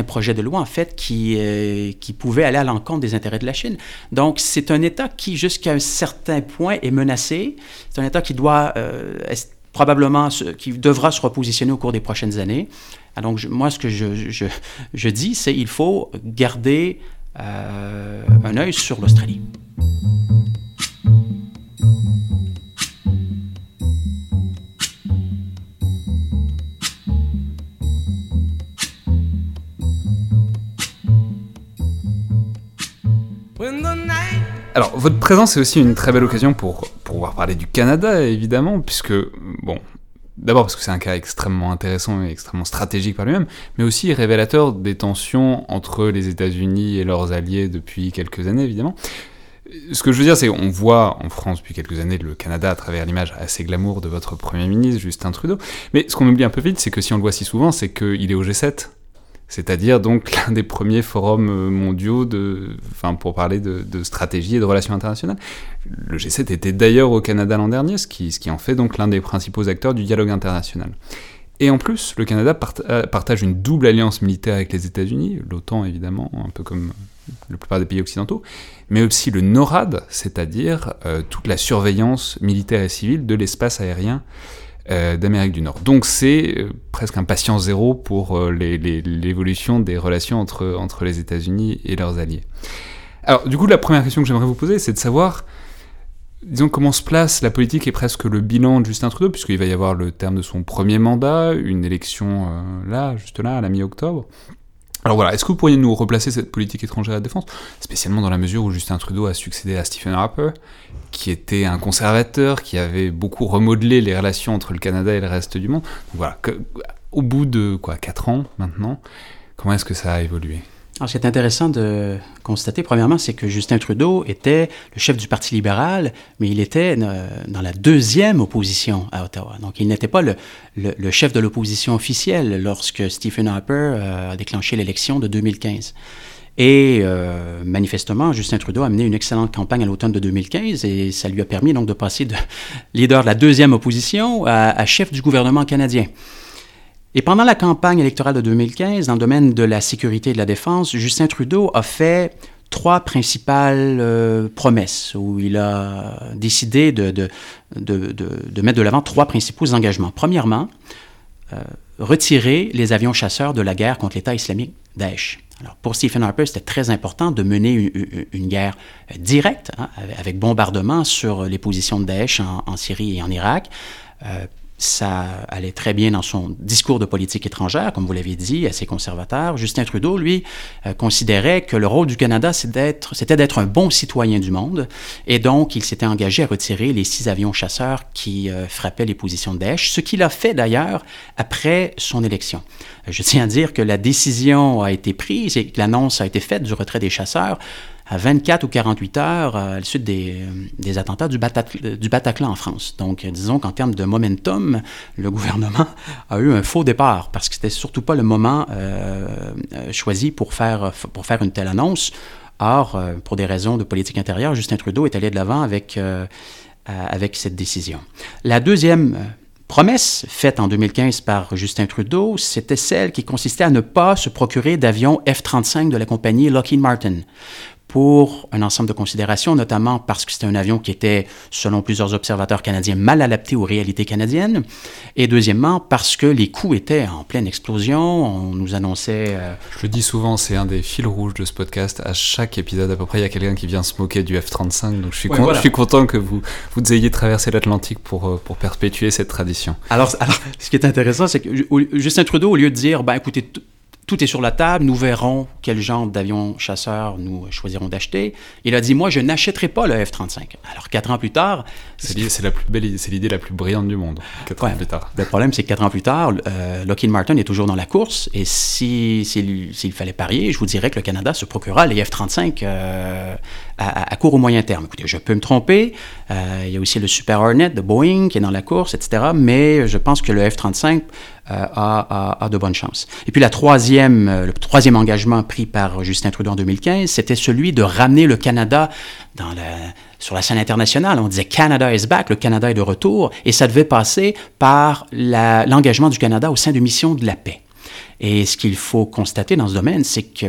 projets de loi, en fait, qui, euh, qui pouvaient aller à l'encontre des intérêts de la Chine. Donc, c'est un État qui, jusqu'à un certain point, est menacé. C'est un État qui doit euh, probablement, qui devra se repositionner au cours des prochaines années. Donc, moi, ce que je, dis, c'est qu'il faut garder un œil sur l'Australie. Alors, votre présence est aussi une très belle occasion pour pouvoir parler du Canada, évidemment, puisque, bon, D'abord parce que c'est un cas extrêmement intéressant et extrêmement stratégique par lui-même, mais aussi révélateur des tensions entre les États-Unis et leurs alliés depuis quelques années, évidemment. Ce que je veux dire, c'est qu'on voit en France depuis quelques années le Canada à travers l'image assez glamour de votre Premier ministre, Justin Trudeau. Mais ce qu'on oublie un peu vite, c'est que si on le voit si souvent, c'est qu'il est au G7 c'est-à-dire donc l'un des premiers forums euh, mondiaux pour parler de, stratégie et de relations internationales. Le G7 était d'ailleurs au Canada l'an dernier, ce qui, ce qui en fait donc l'un des principaux acteurs du dialogue international. Et en plus, le Canada euh, partage une double alliance militaire avec les États-Unis, l'OTAN évidemment, un peu comme la plupart des pays occidentaux, mais aussi le NORAD, c'est-à-dire euh, toute la surveillance militaire et civile de l'espace aérien euh, d'Amérique du Nord. Donc c'est euh, presque un patient zéro pour euh, l'évolution des relations entre, entre les États-Unis et leurs alliés. Alors du coup, la première question que j'aimerais vous poser, c'est de savoir, disons, comment se place la politique et presque le bilan de Justin Trudeau, puisqu'il va y avoir le terme de son premier mandat, une élection là, juste là, à la mi-octobre. Alors voilà, est-ce que vous pourriez nous replacer cette politique étrangère à la défense, spécialement dans la mesure où Justin Trudeau a succédé à Stephen Harper, qui était un conservateur, qui avait beaucoup remodelé les relations entre le Canada et le reste du monde. Donc voilà, au bout de quoi, 4 ans maintenant, comment est-ce que ça a évolué? Alors, ce qui est intéressant de constater, premièrement, c'est que Justin Trudeau était le chef du Parti libéral, mais il était euh, dans la deuxième opposition à Ottawa. Donc, il n'était pas le, chef de l'opposition officielle lorsque Stephen Harper euh, a déclenché l'élection de 2015. Et euh, manifestement, Justin Trudeau a mené une excellente campagne à l'automne de 2015 et ça lui a permis donc de passer de leader de la deuxième opposition à chef du gouvernement canadien. Et pendant la campagne électorale de 2015, dans le domaine de la sécurité et de la défense, Justin Trudeau a fait trois principales euh, promesses où il a décidé de, mettre de l'avant trois principaux engagements. Premièrement, euh, retirer les avions chasseurs de la guerre contre l'État islamique Daesh. Alors, pour Stephen Harper, c'était très important de mener une, guerre directe, hein, avec bombardement sur les positions de Daesh en, Syrie et en Irak. Euh, ça allait très bien dans son discours de politique étrangère, comme vous l'avez dit, assez conservateur. Justin Trudeau, lui, euh, considérait que le rôle du Canada, c'était d'être un bon citoyen du monde, et donc il s'était engagé à retirer les six avions chasseurs qui euh, frappaient les positions de Daesh, ce qu'il a fait d'ailleurs après son élection. Je tiens à dire que la décision a été prise et que l'annonce a été faite du retrait des chasseurs à 24 ou 48 heures à la suite des, attentats du, Bataclan en France. Donc, disons qu'en termes de momentum, le gouvernement a eu un faux départ parce que c'était surtout pas le moment euh, choisi pour faire, pour faire une telle annonce. Or, euh, pour des raisons de politique intérieure, Justin Trudeau est allé de l'avant avec, euh, avec cette décision. La deuxième promesse faite en 2015 par Justin Trudeau, c'était celle qui consistait à ne pas se procurer d'avions F-35 de la compagnie Lockheed Martin pour un ensemble de considérations, notamment parce que c'était un avion qui était, selon plusieurs observateurs canadiens, mal adapté aux réalités canadiennes, et deuxièmement parce que les coûts étaient en pleine explosion. On nous annonçait... Euh, Je le dis souvent, c'est un des fils rouges de ce podcast. À chaque épisode, à peu près, il y a quelqu'un qui vient se moquer du F-35, donc je suis, je suis content que vous, vous ayez traversé l'Atlantique pour, euh, pour perpétuer cette tradition. Alors, alors, ce qui est intéressant, c'est que Justin Trudeau, au lieu de dire, ben écoutez, tout est sur la table, nous verrons quel genre d'avion chasseur nous choisirons d'acheter. Il a dit, moi, je n'achèterai pas le F-35. Alors, quatre ans plus tard... C'est la plus belle, c'est l'idée la plus brillante du monde, quatre ans plus tard. Le problème, c'est que quatre ans plus tard, euh, Lockheed Martin est toujours dans la course, et s'il si, fallait parier, je vous dirais que le Canada se procurera les F-35 euh, à, court ou moyen terme. Écoutez, je peux me tromper, euh, il y a aussi le Super Hornet de Boeing qui est dans la course, etc., mais je pense que le F-35 euh, a, de bonnes chances. Et puis la troisième, euh, le troisième engagement pris par Justin Trudeau en 2015, c'était celui de ramener le Canada sur la scène internationale. On disait Canada is back, le Canada est de retour, et ça devait passer par l'engagement du Canada au sein de missions de la paix. Et ce qu'il faut constater dans ce domaine, c'est que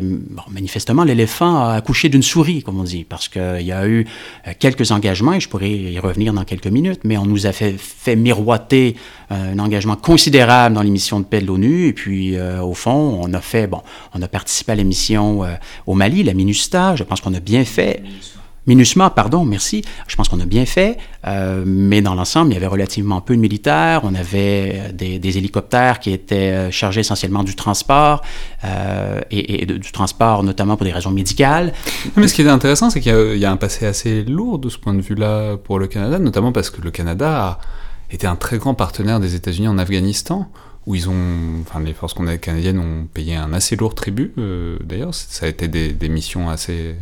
manifestement, l'éléphant a accouché d'une souris, comme on dit, parce qu'il y a eu euh, quelques engagements, et je pourrais y revenir dans quelques minutes, mais on nous a fait, miroiter euh, un engagement considérable dans l'émission de paix de l'ONU, et puis euh, au fond, on a fait, bon, on a participé à l'émission au Mali, la MINUSTA, je pense qu'on a bien fait. MINUSMA, pardon, merci. Je pense qu'on a bien fait, euh, mais dans l'ensemble, il y avait relativement peu de militaires. On avait euh, des, hélicoptères qui étaient euh, chargés essentiellement du transport et, du transport notamment pour des raisons médicales. Mais ce qui est intéressant, c'est qu'il y, y, a un passé assez lourd de ce point de vue-là pour le Canada, notamment parce que le Canada a été un très grand partenaire des États-Unis en Afghanistan où ils ont, enfin les forces canadiennes ont payé un assez lourd tribut. Euh, d'ailleurs, ça a été des, missions assez,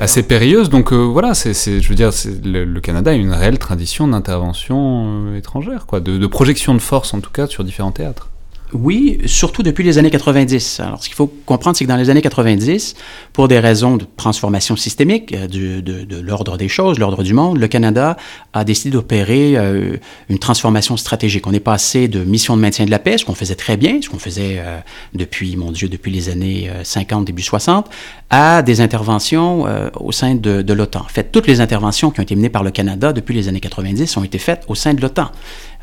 assez périlleuses. Donc euh, voilà, c'est, je veux dire, le, Canada a une réelle tradition d'intervention euh, étrangère, quoi, de projection de force en tout cas sur différents théâtres. Oui, surtout depuis les années 90. Alors, ce qu'il faut comprendre, c'est que dans les années 90, pour des raisons de transformation systémique euh, de, l'ordre des choses, l'ordre du monde, le Canada a décidé d'opérer euh, une transformation stratégique. On est passé de mission de maintien de la paix, ce qu'on faisait très bien, ce qu'on faisait euh, depuis, mon Dieu, depuis les années 50, début 60, à des interventions au sein de, de l'OTAN. En fait, toutes les interventions qui ont été menées par le Canada depuis les années 90 ont été faites au sein de l'OTAN.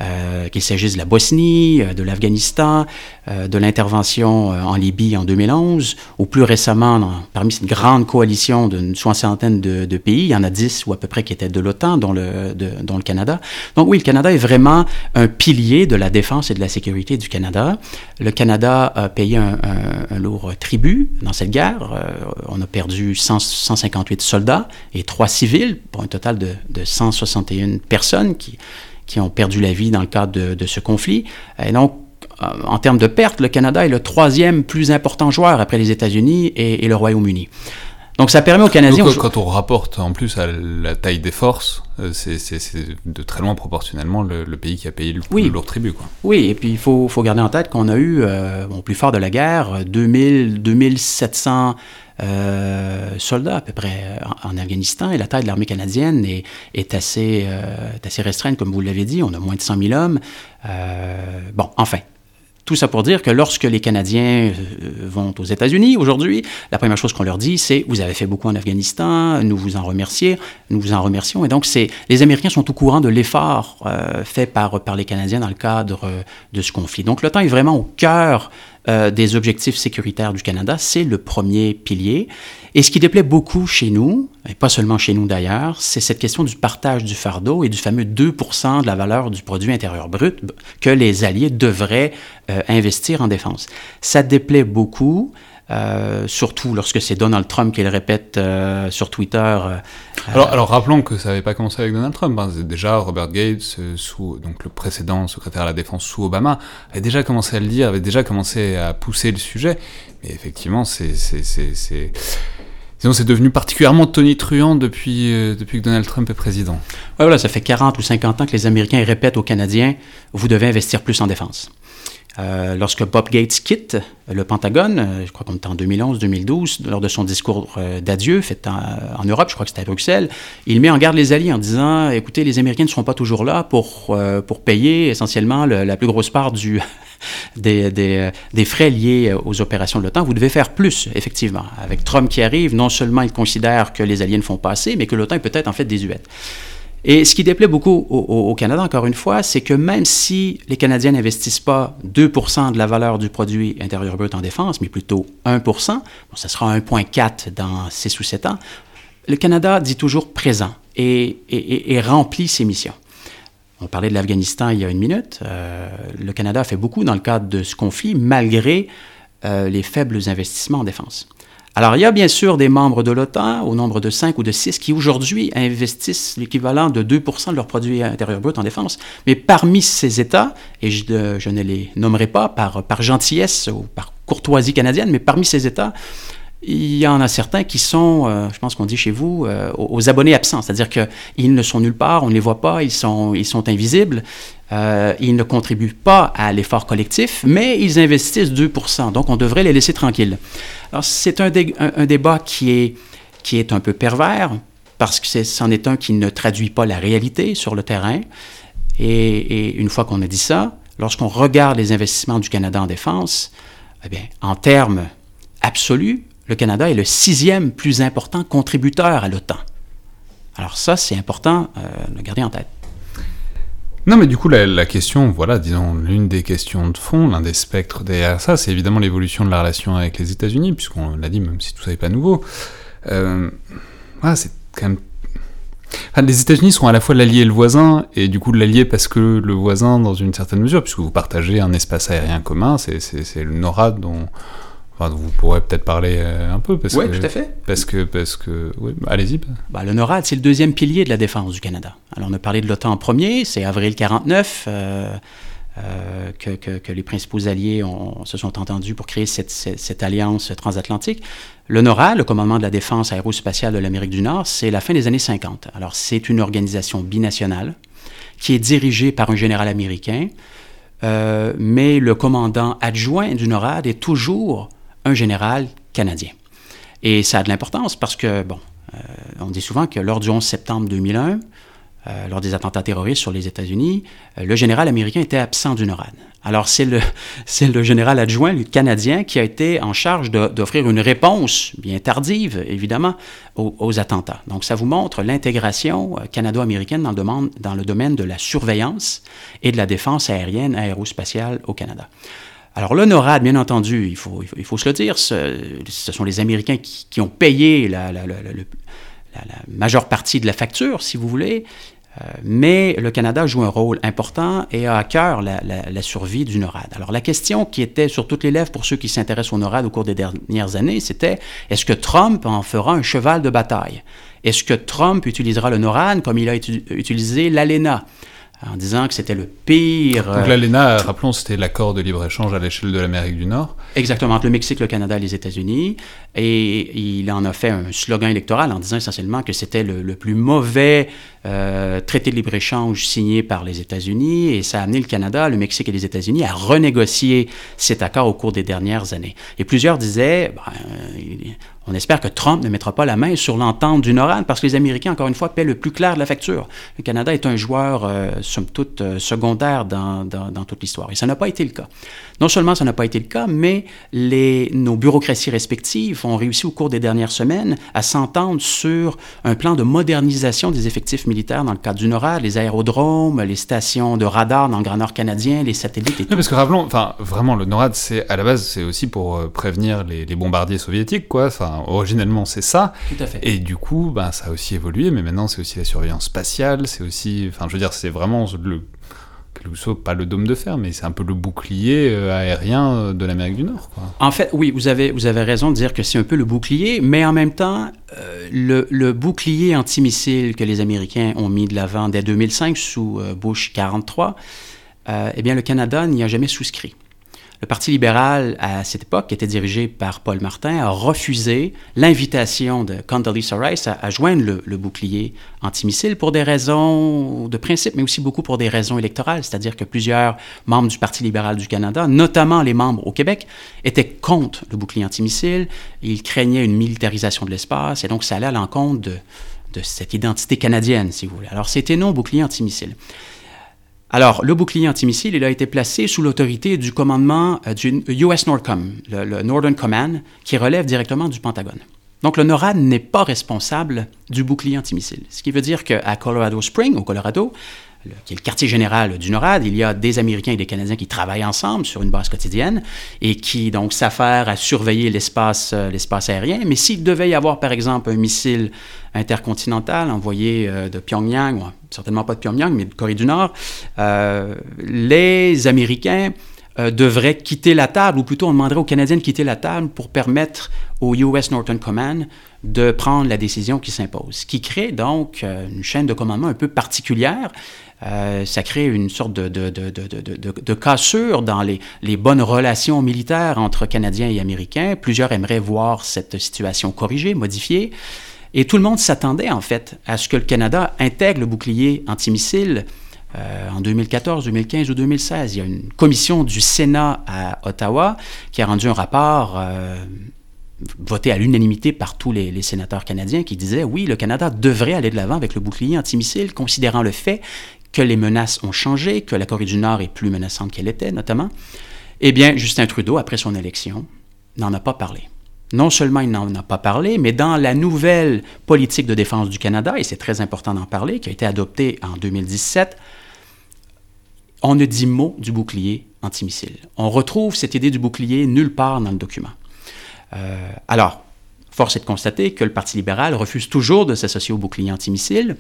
Euh, qu'il s'agisse de la Bosnie, euh, de l'Afghanistan, euh, de l'intervention en Libye en 2011, ou plus récemment, parmi cette grande coalition d'une soixantaine de, pays, il y en a dix ou à peu près qui étaient de l'OTAN, dont le, dont le Canada. Donc oui, le Canada est vraiment un pilier de la défense et de la sécurité du Canada. Le Canada a payé un, lourd tribut dans cette guerre. on a perdu 158 soldats et trois civils, pour un total de, de 161 personnes qui qui ont perdu la vie dans le cadre de, ce conflit. Et donc, euh, en termes de pertes, le Canada est le troisième plus important joueur après les États-Unis et, le Royaume-Uni. Donc ça permet aux Canadiens... quand on rapporte en plus à la taille des forces, euh, c'est de très loin proportionnellement le, pays qui a payé le, oui. lourd tribut. Quoi. Oui, et puis il faut, faut garder en tête qu'on a eu, euh, au plus fort de la guerre, 2000, 2700 euh, soldats à peu près euh, en, Afghanistan et la taille de l'armée canadienne est, est assez, euh, assez restreinte, comme vous l'avez dit. On a moins de 100 000 hommes. bon, enfin, tout ça pour dire que lorsque les Canadiens vont aux États-Unis aujourd'hui, la première chose qu'on leur dit, c'est vous avez fait beaucoup en Afghanistan, nous vous en remercions, nous vous en remercions. Et donc, c'est les Américains sont au courant de l'effort fait par, par les Canadiens dans le cadre de ce conflit. Donc, l'OTAN est vraiment au cœur euh, des objectifs sécuritaires du Canada, c'est le premier pilier. Et ce qui déplaît beaucoup chez nous, et pas seulement chez nous d'ailleurs, c'est cette question du partage du fardeau et du fameux 2 de la valeur du produit intérieur brut que les Alliés devraient euh, investir en défense. Ça déplaît beaucoup. Euh, surtout lorsque c'est Donald Trump qui le répète euh, sur Twitter. Euh, alors, alors, rappelons que ça n'avait pas commencé avec Donald Trump. Hein. Déjà, Robert Gates, sous, donc le précédent secrétaire à la défense sous Obama, avait déjà commencé à le dire, avait déjà commencé à pousser le sujet. Mais effectivement, c'est Sinon, c'est devenu particulièrement tonitruant depuis, euh, depuis que Donald Trump est président. Ouais, voilà, ça fait 40 ou 50 ans que les Américains répètent aux Canadiens, vous devez investir plus en défense. Euh, lorsque Bob Gates quitte le Pentagone, euh, je crois qu'on était en 2011-2012, lors de son discours euh, d'adieu fait en, Europe, je crois que c'était à Bruxelles, il met en garde les alliés en disant écoutez, les Américains ne seront pas toujours là pour, pour payer essentiellement la plus grosse part du, des, des, des, frais liés aux opérations de l'OTAN. Vous devez faire plus, effectivement. Avec Trump qui arrive, non seulement il considère que les alliés ne font pas assez, mais que l'OTAN est peut-être en fait désuète. Et ce qui déplaît beaucoup au, Canada, encore une fois, c'est que même si les Canadiens n'investissent pas 2% de la valeur du produit intérieur brut en défense, mais plutôt 1% bon, ça sera 1,4 dans 6 ou 7 ans, le Canada dit toujours présent et, remplit ses missions. On parlait de l'Afghanistan il y a une minute. Euh, le Canada fait beaucoup dans le cadre de ce conflit, malgré euh, les faibles investissements en défense. Alors, il y a bien sûr des membres de l'OTAN, au nombre de 5 ou de 6, qui aujourd'hui investissent l'équivalent de 2 de leur produit intérieur brut en défense. Mais parmi ces États, et je, je ne les nommerai pas par, par gentillesse ou par courtoisie canadienne, mais parmi ces États, il y en a certains qui sont, euh, je pense qu'on dit chez vous, euh, aux abonnés absents, c'est-à-dire qu'ils ne sont nulle part, on ne les voit pas, ils sont, invisibles, euh, ils ne contribuent pas à l'effort collectif, mais ils investissent 2 donc on devrait les laisser tranquilles. Alors c'est un, débat qui est, qui est un peu pervers, parce que c'en est, un qui ne traduit pas la réalité sur le terrain, et, et une fois qu'on a dit ça, lorsqu'on regarde les investissements du Canada en défense, eh bien, en termes absolus, le Canada est le sixième plus important contributeur à l'OTAN. Alors ça, c'est important euh, de garder en tête. Non, mais du coup, la, question, voilà, disons, l'une des questions de fond, l'un des spectres derrière ça, c'est évidemment l'évolution de la relation avec les États-Unis, puisqu'on l'a dit, même si tout ça n'est pas nouveau. Euh, c'est les États-Unis sont à la fois l'allié et le voisin, et du coup l'allié parce que le voisin, dans une certaine mesure, puisque vous partagez un espace aérien commun, c'est le NORAD dont vous pourrez peut-être parler euh, un peu. Oui, tout à fait. Parce que, parce que, oui, allez-y. Bah, le NORAD, c'est le deuxième pilier de la défense du Canada. Alors, on a parlé de l'OTAN en premier, c'est avril 49 euh, euh, que, que, les principaux alliés se sont entendus pour créer cette, cette, alliance transatlantique. Le NORAD, le commandement de la défense aérospatiale de l'Amérique du Nord, c'est la fin des années 50. Alors, c'est une organisation binationale qui est dirigée par un général américain, mais le commandant adjoint du NORAD est toujours un général canadien. Et ça a de l'importance parce que, bon, euh, on dit souvent que lors du 11 septembre 2001, euh, lors des attentats terroristes sur les États-Unis, euh, le général américain était absent du NORAD. Alors c'est le, général adjoint, le canadien, qui a été en charge d'offrir une réponse, bien tardive évidemment, aux, attentats. Donc ça vous montre l'intégration canado-américaine dans le domaine de la surveillance et de la défense aérienne aérospatiale au Canada. Alors le NORAD, bien entendu, il faut, il faut, se le dire, ce, sont les Américains qui, ont payé la, majeure partie de la facture, si vous voulez, euh, mais le Canada joue un rôle important et a à cœur la, survie du NORAD. Alors la question qui était sur toutes les lèvres pour ceux qui s'intéressent au NORAD au cours des dernières années, c'était est-ce que Trump en fera un cheval de bataille? Est-ce que Trump utilisera le NORAD comme il a utilisé l'ALENA? En disant que c'était le pire. Donc l'ALENA, rappelons, c'était l'accord de libre-échange à l'échelle de l'Amérique du Nord. Exactement, entre le Mexique, le Canada et les États-Unis. Et il en a fait un slogan électoral en disant essentiellement que c'était le, plus mauvais euh, traité de libre-échange signé par les États-Unis. Et ça a amené le Canada, le Mexique et les États-Unis à renégocier cet accord au cours des dernières années. Et plusieurs disaient, ben, on espère que Trump ne mettra pas la main sur l'entente du NORAD parce que les Américains, encore une fois, paient le plus clair de la facture. Le Canada est un joueur, euh, somme toute, euh, secondaire dans, toute l'histoire. Et ça n'a pas été le cas. Non seulement ça n'a pas été le cas, mais les, nos bureaucraties respectives ont réussi au cours des dernières semaines à s'entendre sur un plan de modernisation des effectifs militaires dans le cadre du NORAD, les aérodromes, les stations de radar dans le Grand Nord canadien, les satellites et tout. Parce que rappelons, enfin, vraiment, le NORAD, c'est à la base, c'est aussi pour euh, prévenir les, les bombardiers soviétiques, quoi. Enfin, originellement, c'est ça. Tout à fait. Et du coup, ben, ça a aussi évolué, mais maintenant, c'est aussi la surveillance spatiale, c'est aussi. Enfin, je veux dire, c'est vraiment le. Pas le dôme de fer, mais c'est un peu le bouclier euh, aérien euh, de l'Amérique du Nord. Quoi. En fait, oui, vous avez, vous avez raison de dire que c'est un peu le bouclier, mais en même temps, euh, le, le, bouclier antimissile que les Américains ont mis de l'avant dès 2005 sous Bush 43, eh bien, le Canada n'y a jamais souscrit. Le Parti libéral, à cette époque, qui était dirigé par Paul Martin, a refusé l'invitation de Condoleezza Rice à, joindre le, bouclier antimissile pour des raisons de principe, mais aussi beaucoup pour des raisons électorales. C'est-à-dire que plusieurs membres du Parti libéral du Canada, notamment les membres au Québec, étaient contre le bouclier antimissile. Ils craignaient une militarisation de l'espace, et donc ça allait à l'encontre de, de cette identité canadienne, si vous voulez. Alors c'était non bouclier antimissile. Alors, le bouclier antimissile, il a été placé sous l'autorité du commandement euh, du US NORDCOM, le, Northern Command, qui relève directement du Pentagone. Donc, le NORAD n'est pas responsable du bouclier antimissile. Ce qui veut dire qu'à Colorado Springs, au Colorado, qui est le quartier général du NORAD, il y a des Américains et des Canadiens qui travaillent ensemble sur une base quotidienne et qui donc s'affairent à surveiller l'espace, euh, l'espace aérien. Mais s'il devait y avoir, par exemple, un missile intercontinental envoyé euh, de Pyongyang, certainement pas de Pyongyang, mais de Corée du Nord, euh, les Américains devraient quitter la table, ou plutôt on demanderait aux Canadiens de quitter la table pour permettre au US Northern Command de prendre la décision qui s'impose, qui crée donc une chaîne de commandement un peu particulière euh, ça crée une sorte de, cassure dans les, bonnes relations militaires entre Canadiens et Américains. Plusieurs aimeraient voir cette situation corrigée, modifiée. Et tout le monde s'attendait en fait à ce que le Canada intègre le bouclier antimissile euh, en 2014, 2015 ou 2016. Il y a une commission du Sénat à Ottawa qui a rendu un rapport euh, voté à l'unanimité par tous les, les, sénateurs canadiens qui disait oui, le Canada devrait aller de l'avant avec le bouclier antimissile, considérant le fait que les menaces ont changé, que la Corée du Nord est plus menaçante qu'elle était, notamment, eh bien, Justin Trudeau, après son élection, n'en a pas parlé. Non seulement il n'en a pas parlé, mais dans la nouvelle politique de défense du Canada, et c'est très important d'en parler, qui a été adoptée en 2017, on ne dit mot du bouclier antimissile. On retrouve cette idée du bouclier nulle part dans le document. Euh, alors, force est de constater que le Parti libéral refuse toujours de s'associer au bouclier antimissile.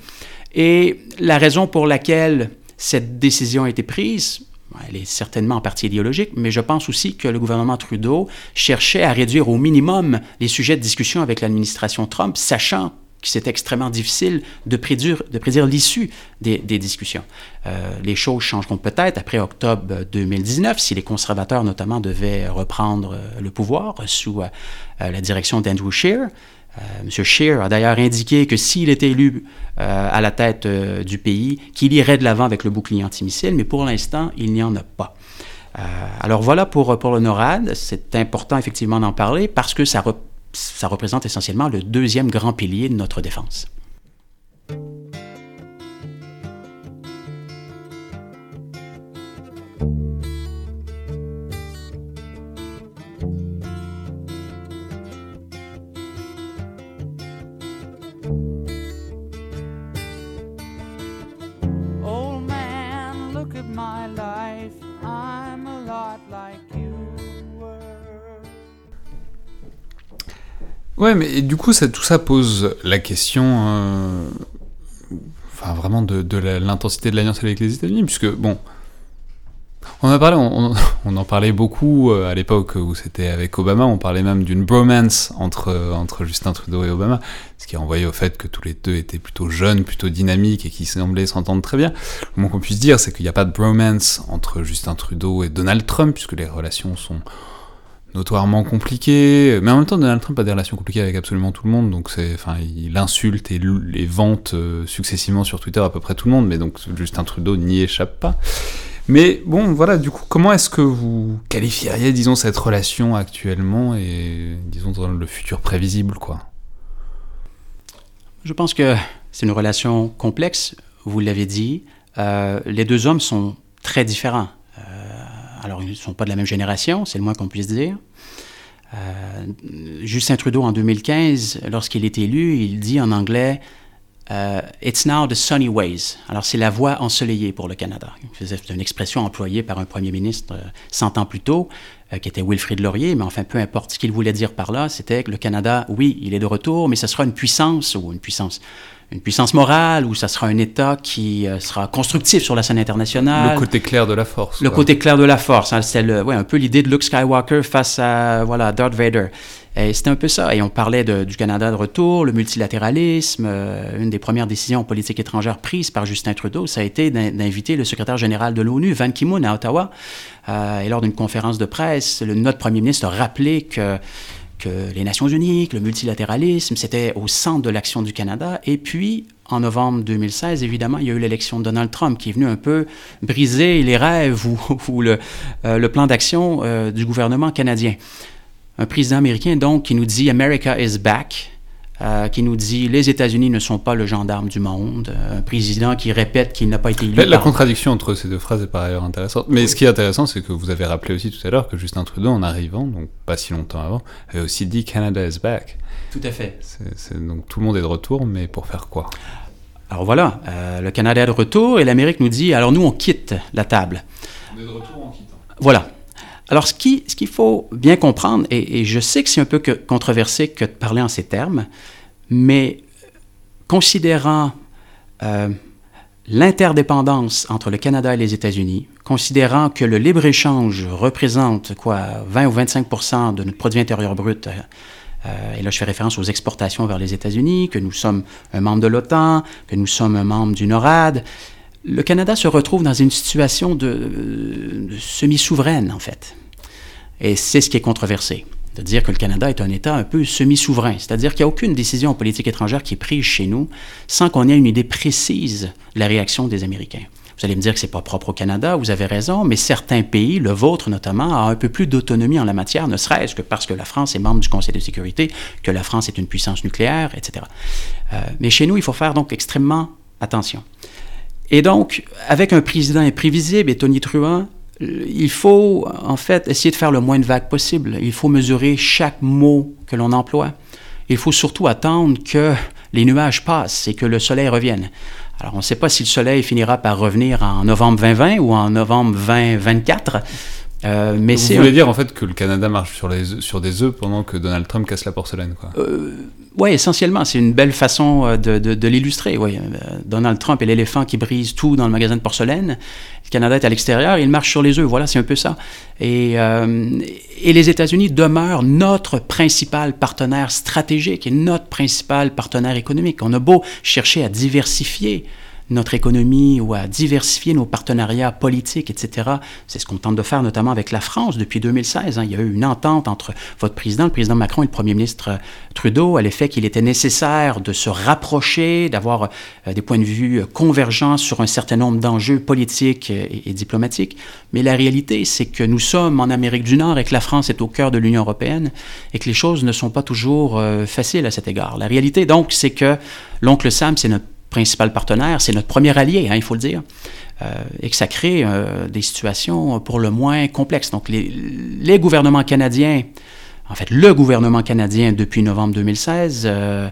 Et la raison pour laquelle cette décision a été prise, elle est certainement en partie idéologique, mais je pense aussi que le gouvernement Trudeau cherchait à réduire au minimum les sujets de discussion avec l'administration Trump, sachant que c'est extrêmement difficile de prédire, l'issue des, discussions. Euh, les choses changeront peut-être après octobre 2019, si les conservateurs notamment devaient reprendre le pouvoir sous euh, la direction d'Andrew Scheer. Euh, M. Scheer a d'ailleurs indiqué que s'il était élu euh, à la tête euh, du pays, qu'il irait de l'avant avec le bouclier antimissile, mais pour l'instant, il n'y en a pas. alors voilà pour, pour le NORAD. C'est important effectivement d'en parler parce que ça, ça représente essentiellement le deuxième grand pilier de notre défense. Ouais, mais du coup, tout ça pose la question, euh, enfin vraiment de, l'intensité de l'alliance avec les États-Unis, puisque bon, on en parlait beaucoup euh, à l'époque où c'était avec Obama, on parlait même d'une bromance entre, Justin Trudeau et Obama, ce qui renvoyait au fait que tous les deux étaient plutôt jeunes, plutôt dynamiques et qui semblaient s'entendre très bien. Le moins qu'on puisse dire, c'est qu'il n'y a pas de bromance entre Justin Trudeau et Donald Trump, puisque les relations sont notoirement compliqué, mais en même temps Donald Trump a des relations compliquées avec absolument tout le monde, donc c'est, enfin, il insulte et les vente euh, successivement sur Twitter à peu près tout le monde, mais donc Justin Trudeau n'y échappe pas. Mais bon, voilà, du coup, comment est-ce que vous qualifieriez, disons, cette relation actuellement et, disons, dans le futur prévisible, quoi? Je pense que c'est une relation complexe, vous l'avez dit. Euh, les deux hommes sont très différents. Alors, ils ne sont pas de la même génération, c'est le moins qu'on puisse dire. Euh, Justin Trudeau, en 2015, lorsqu'il est élu, il dit en anglais euh, It's now the sunny ways. Alors, c'est la voie ensoleillée pour le Canada. C'est une expression employée par un premier ministre 100 euh, ans plus tôt, qui était Wilfrid Laurier, mais enfin, peu importe ce qu'il voulait dire par là, c'était que le Canada, oui, il est de retour, mais ce sera une puissance, ou une puissance, une puissance morale ou ça sera un État qui euh, sera constructif sur la scène internationale. Le côté clair de la force. Le côté clair de la force. Hein, c'est ouais, un peu l'idée de Luke Skywalker face à voilà, Darth Vader. Et c'était un peu ça. Et on parlait du Canada de retour, le multilatéralisme. Euh, une des premières décisions en politique étrangère prises par Justin Trudeau, ça a été d'inviter le secrétaire général de l'ONU, Van Ki-moon, à Ottawa. Euh, et lors d'une conférence de presse, le, notre premier ministre a rappelé que les Nations Unies, que le multilatéralisme, c'était au centre de l'action du Canada. Et puis, en novembre 2016, évidemment, il y a eu l'élection de Donald Trump qui est venu un peu briser les rêves ou, euh, le, plan d'action du gouvernement canadien un président américain, donc, qui nous dit America is back, euh, qui nous dit les États-Unis ne sont pas le gendarme du monde, un président qui répète qu'il n'a pas été élu. La, contradiction entre ces deux phrases est par ailleurs intéressante. Mais ce qui est intéressant, c'est que vous avez rappelé aussi tout à l'heure que Justin Trudeau, en arrivant, donc pas si longtemps avant, avait aussi dit Canada is back. Tout à fait. donc tout le monde est de retour, mais pour faire quoi? Alors voilà, euh, le Canada est de retour et l'Amérique nous dit alors nous on quitte la table. On est de retour en quittant. Voilà. Alors, ce qu'il ce qu'il faut bien comprendre, et, je sais que c'est un peu controversé que de parler en ces termes, mais considérant euh, l'interdépendance entre le Canada et les États-Unis, considérant que le libre-échange représente quoi, 20 ou 25% de notre produit intérieur brut, euh, et là je fais référence aux exportations vers les États-Unis, que nous sommes un membre de l'OTAN, que nous sommes un membre du NORAD, le Canada se retrouve dans une situation de, semi-souveraine, en fait. Et c'est ce qui est controversé, de dire que le Canada est un État un peu semi-souverain, c'est-à-dire qu'il n'y a aucune décision en politique étrangère qui est prise chez nous sans qu'on ait une idée précise de la réaction des Américains. Vous allez me dire que ce n'est pas propre au Canada, vous avez raison, mais certains pays, le vôtre notamment, ont un peu plus d'autonomie en la matière, ne serait-ce que parce que la France est membre du Conseil de sécurité, que la France est une puissance nucléaire, etc. Euh, mais chez nous, il faut faire donc extrêmement attention. Et donc, avec un président imprévisible et Tony Truant, il faut en fait essayer de faire le moins de vagues possible. Il faut mesurer chaque mot que l'on emploie. Il faut surtout attendre que les nuages passent et que le soleil revienne. Alors, on ne sait pas si le soleil finira par revenir en novembre 2020 ou en novembre 2024. Euh, mais Vous voulez dire en fait que le Canada marche sur, les, sur des œufs pendant que Donald Trump casse la porcelaine, quoi. Euh, oui, essentiellement, c'est une belle façon euh, de, de, l'illustrer. Donald Trump est l'éléphant qui brise tout dans le magasin de porcelaine. Le Canada est à l'extérieur, il marche sur les œufs. Voilà, c'est un peu ça. Et, et les États-Unis demeurent notre principal partenaire stratégique et notre principal partenaire économique. On a beau chercher à diversifier notre économie ou à diversifier nos partenariats politiques, etc. C'est ce qu'on tente de faire notamment avec la France depuis 2016. Hein. Il y a eu une entente entre votre président, le président Macron et le premier ministre euh, Trudeau à l'effet qu'il était nécessaire de se rapprocher, d'avoir euh, des points de vue convergents sur un certain nombre d'enjeux politiques et, diplomatiques. Mais la réalité, c'est que nous sommes en Amérique du Nord et que la France est au cœur de l'Union européenne et que les choses ne sont pas toujours euh, faciles à cet égard. La réalité, donc, c'est que l'oncle Sam, c'est notre principal partenaire, c'est notre premier allié, hein, il faut le dire, euh, et que ça crée euh, des situations pour le moins complexes. Donc les, gouvernements canadiens, en fait le gouvernement canadien depuis novembre 2016, euh,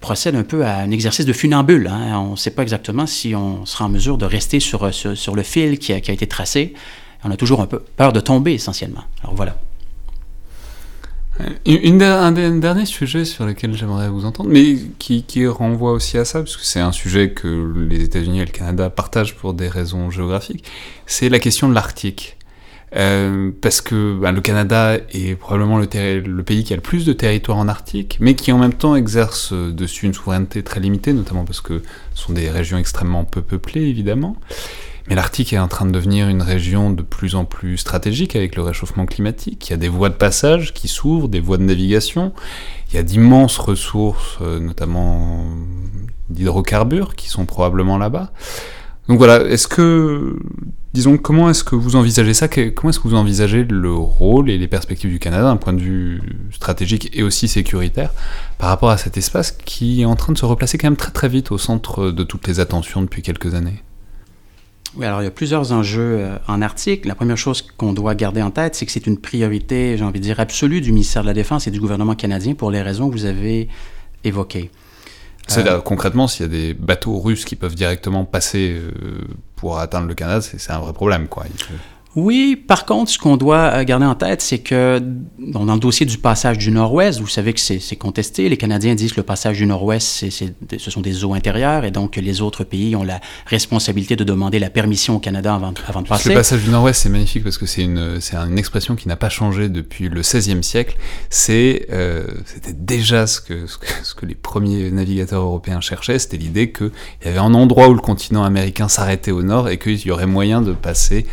procède un peu à un exercice de funambule. Hein. On ne sait pas exactement si on sera en mesure de rester sur, sur, le fil qui a, qui a été tracé. On a toujours un peu peur de tomber essentiellement. Alors voilà. Un, dernier sujet sur lequel j'aimerais vous entendre, mais qui, renvoie aussi à ça, parce que c'est un sujet que les États-Unis et le Canada partagent pour des raisons géographiques, c'est la question de l'Arctique. Euh, parce que bah, le Canada est probablement le, le, pays qui a le plus de territoire en Arctique, mais qui en même temps exerce dessus une souveraineté très limitée, notamment parce que ce sont des régions extrêmement peu peuplées, évidemment. Mais l'Arctique est en train de devenir une région de plus en plus stratégique avec le réchauffement climatique. Il y a des voies de passage qui s'ouvrent, des voies de navigation. Il y a d'immenses ressources, euh, notamment d'hydrocarbures, qui sont probablement là-bas. Donc voilà, est-ce que, disons, comment est-ce que vous envisagez ça? Comment est-ce que vous envisagez le rôle et les perspectives du Canada d'un point de vue stratégique et aussi sécuritaire par rapport à cet espace qui est en train de se replacer quand même très très vite au centre de toutes les attentions depuis quelques années? Oui, alors il y a plusieurs enjeux euh, en Arctique. La première chose qu'on doit garder en tête, c'est que c'est une priorité, j'ai envie de dire, absolue du ministère de la Défense et du gouvernement canadien pour les raisons que vous avez évoquées. C'est euh, concrètement, s'il y a des bateaux russes qui peuvent directement passer euh, pour atteindre le Canada, c'est un vrai problème, quoi. Oui, par contre, ce qu'on doit euh, garder en tête, c'est que dans le dossier du passage du Nord-Ouest, vous savez que c'est contesté. Les Canadiens disent que le passage du Nord-Ouest, ce sont des eaux intérieures et donc les autres pays ont la responsabilité de demander la permission au Canada avant, avant de passer. Le passage du Nord-Ouest, c'est magnifique parce que c'est une, une expression qui n'a pas changé depuis le XVIe siècle. C'est, euh, c'était déjà ce que, ce que, ce, que, les premiers navigateurs européens cherchaient, c'était l'idée qu'il y avait un endroit où le continent américain s'arrêtait au nord et qu'il y aurait moyen de passer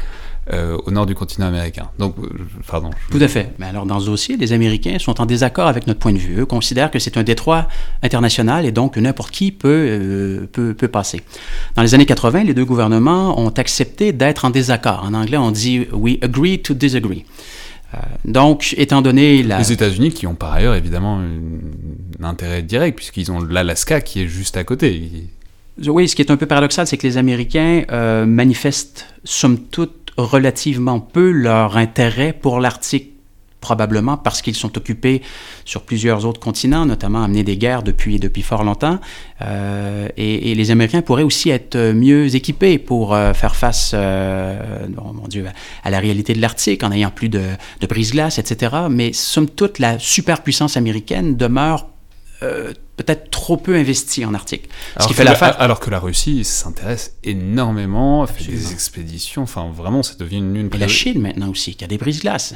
euh, au nord du continent américain. Donc, euh, pardon. Tout à fait. Mais alors, dans ce dossier, les Américains sont en désaccord avec notre point de vue. Eux considèrent que c'est un détroit international et donc n'importe qui peut, euh, peut, peut, passer. Dans les années 80, les deux gouvernements ont accepté d'être en désaccord. En anglais, on dit We agree to disagree. donc, étant donné la... Les États-Unis qui ont par ailleurs évidemment un intérêt direct, puisqu'ils ont l'Alaska qui est juste à côté. Oui, ce qui est un peu paradoxal, c'est que les Américains manifestent, somme toute, relativement peu leur intérêt pour l'Arctique probablement parce qu'ils sont occupés sur plusieurs autres continents, notamment amener des guerres depuis, depuis fort longtemps. Euh, et, les Américains pourraient aussi être mieux équipés pour euh, faire face, euh, oh à la réalité de l'Arctique en ayant plus de, de brise-glace, etc. Mais somme toute, la superpuissance américaine demeure peut-être trop peu investi en Arctique. Alors, qui fait la, alors que la Russie s'intéresse énormément, fait des expéditions, enfin vraiment, ça devient une... une Et la Chine maintenant aussi, qui a des brises-glaces.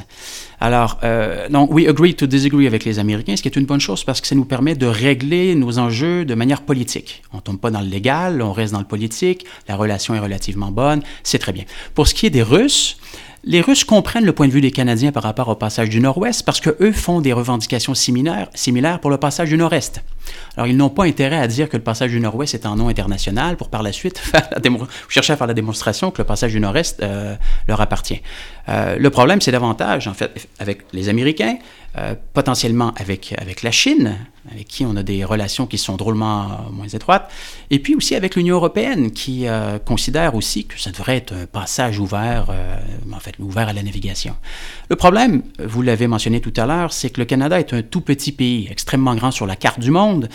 Alors, euh, donc, we agree to disagree avec les Américains, ce qui est une bonne chose parce que ça nous permet de régler nos enjeux de manière politique. On ne tombe pas dans le légal, on reste dans le politique, la relation est relativement bonne, c'est très bien. Pour ce qui est des Russes, les Russes comprennent le point de vue des Canadiens par rapport au passage du Nord-Ouest parce qu'eux font des revendications similaires, pour le passage du Nord-Est. Alors, ils n'ont pas intérêt à dire que le passage du Nord-Ouest est un nom international pour par la suite chercher à faire la démonstration que le passage du Nord-Est euh, leur appartient. Euh, le problème, c'est davantage, en fait, avec les Américains, euh, potentiellement avec, avec la Chine, avec qui on a des relations qui sont drôlement moins étroites, et puis aussi avec l'Union européenne, qui euh, considère aussi que ça devrait être un passage ouvert, en fait, ouvert à la navigation. Le problème, vous l'avez mentionné tout à l'heure, c'est que le Canada est un tout petit pays, extrêmement grand sur la carte du monde,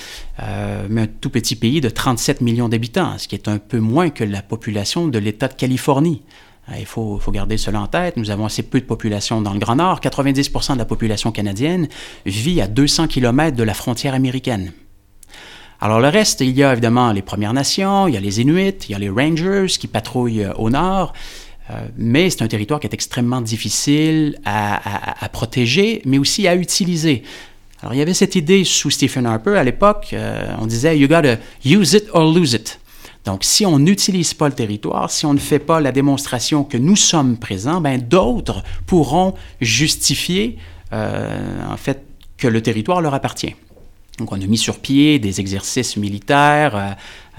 mais un tout petit pays de 37 millions d'habitants, ce qui est un peu moins que la population de l'État de Californie. Euh, il faut, garder cela en tête. Nous avons assez peu de population dans le Grand Nord. 90 de la population canadienne vit à 200 km de la frontière américaine. Alors le reste, il y a évidemment les Premières Nations, il y a les Inuits, il y a les Rangers qui patrouillent euh, au nord, euh, mais c'est un territoire qui est extrêmement difficile à, protéger, mais aussi à utiliser. Alors il y avait cette idée sous Stephen Harper à l'époque, on disait You gotta use it or lose it. Donc, si on n'utilise pas le territoire, si on ne fait pas la démonstration que nous sommes présents, ben, d'autres pourront justifier, euh, en fait, que le territoire leur appartient. Donc, on a mis sur pied des exercices militaires euh,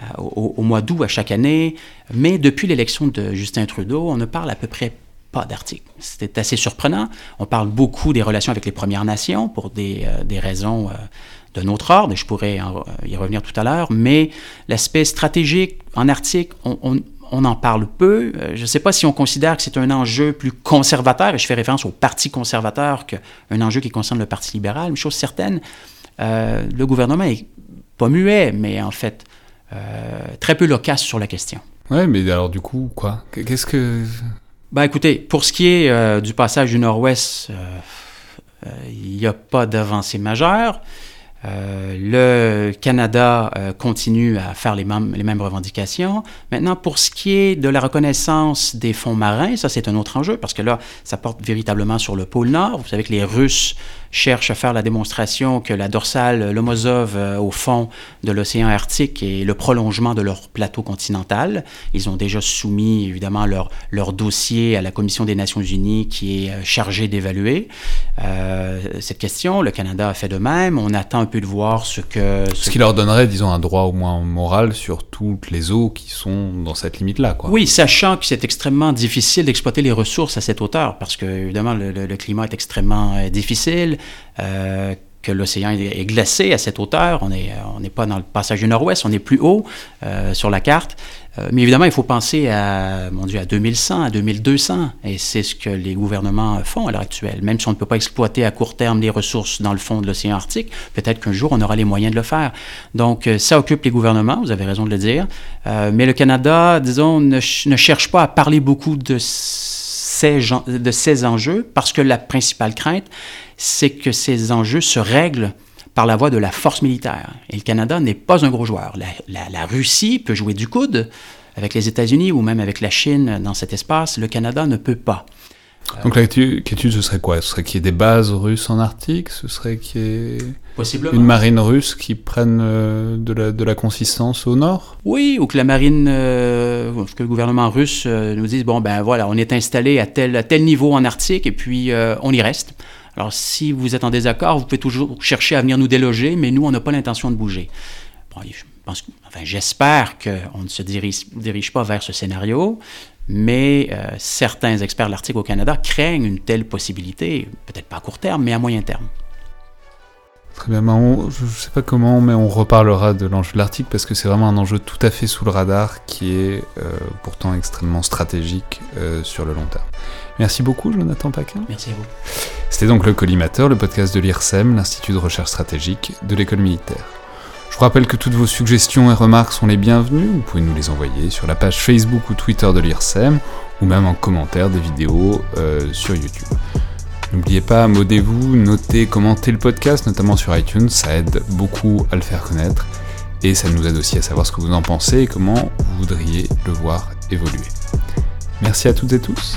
euh, au, mois d'août à chaque année, mais depuis l'élection de Justin Trudeau, on ne parle à peu près pas d'articles. C'était assez surprenant. On parle beaucoup des relations avec les Premières Nations pour des, des raisons d'un autre ordre, et je pourrais y revenir tout à l'heure, mais l'aspect stratégique en Arctique, on, en parle peu. Euh, je ne sais pas si on considère que c'est un enjeu plus conservateur, et je fais référence au Parti conservateur qu'un enjeu qui concerne le Parti libéral. Une chose certaine, euh, le gouvernement est pas muet, mais en fait euh, très peu loquace sur la question. Ouais, mais alors du coup, quoi? Qu'est-ce que... Ben écoutez, pour ce qui est du passage du Nord-Ouest, il n'y a pas d'avancée majeure. Euh, le Canada euh, continue à faire les mêmes, les mêmes revendications. Maintenant, pour ce qui est de la reconnaissance des fonds marins, ça c'est un autre enjeu parce que là, ça porte véritablement sur le pôle Nord. Vous savez que les Russes cherchent à faire la démonstration que la dorsale Lomozov euh, au fond de l'océan Arctique est le prolongement de leur plateau continental. Ils ont déjà soumis évidemment leur, leur dossier à la Commission des Nations Unies qui est euh, chargée d'évaluer euh, cette question. Le Canada a fait de même. On attend un peu de voir ce que... Ce, qui leur donnerait, disons, un droit au moins moral sur toutes les eaux qui sont dans cette limite-là. Quoi. Oui, sachant que c'est extrêmement difficile d'exploiter les ressources à cette hauteur parce que, évidemment, le, le climat est extrêmement difficile. Euh, que l'océan est glacé à cette hauteur. On n'est on pas dans le passage du nord-ouest, on est plus haut euh, sur la carte. Euh, mais évidemment, il faut penser à, mon Dieu, à 2100, à 2200. Et c'est ce que les gouvernements font à l'heure actuelle. Même si on ne peut pas exploiter à court terme les ressources dans le fond de l'océan Arctique, peut-être qu'un jour, on aura les moyens de le faire. Donc, ça occupe les gouvernements, vous avez raison de le dire. mais le Canada, disons, ne, ne cherche pas à parler beaucoup de ces, de ces enjeux parce que la principale crainte, c'est que ces enjeux se règlent par la voie de la force militaire. Et le Canada n'est pas un gros joueur. La, Russie peut jouer du coude avec les États-Unis ou même avec la Chine dans cet espace. Le Canada ne peut pas. Donc l'inquiétude, ce serait quoi? Ce serait qu'il y ait des bases russes en Arctique? Ce serait qu'il y ait une marine russe qui prenne euh, de, la, de, la, consistance au nord? Oui, ou que la marine, euh, que le gouvernement russe euh, nous dise, bon ben voilà, on est installé à tel, à tel niveau en Arctique et puis on y reste. Alors, si vous êtes en désaccord, vous pouvez toujours chercher à venir nous déloger, mais nous, on n'a pas l'intention de bouger. enfin, j'espère qu'on ne se dirige, dirige, pas vers ce scénario, mais euh, certains experts de l'Arctique au Canada craignent une telle possibilité, peut-être pas à court terme, mais à moyen terme. Très bien, je ne sais pas comment, mais on reparlera de l'enjeu de l'Arctique parce que c'est vraiment un enjeu tout à fait sous le radar qui est euh, pourtant extrêmement stratégique euh, sur le long terme. Merci beaucoup, Jonathan Paquin. Merci à vous. C'était donc le Collimateur, le podcast de l'IRSEM, l'Institut de recherche stratégique de l'école militaire. Je vous rappelle que toutes vos suggestions et remarques sont les bienvenues. Vous pouvez nous les envoyer sur la page Facebook ou Twitter de l'IRSEM ou même en commentaire des vidéos euh, sur YouTube. N'oubliez pas, modez-vous, notez, commentez le podcast, notamment sur iTunes, ça aide beaucoup à le faire connaître et ça nous aide aussi à savoir ce que vous en pensez et comment vous voudriez le voir évoluer. Merci à toutes et tous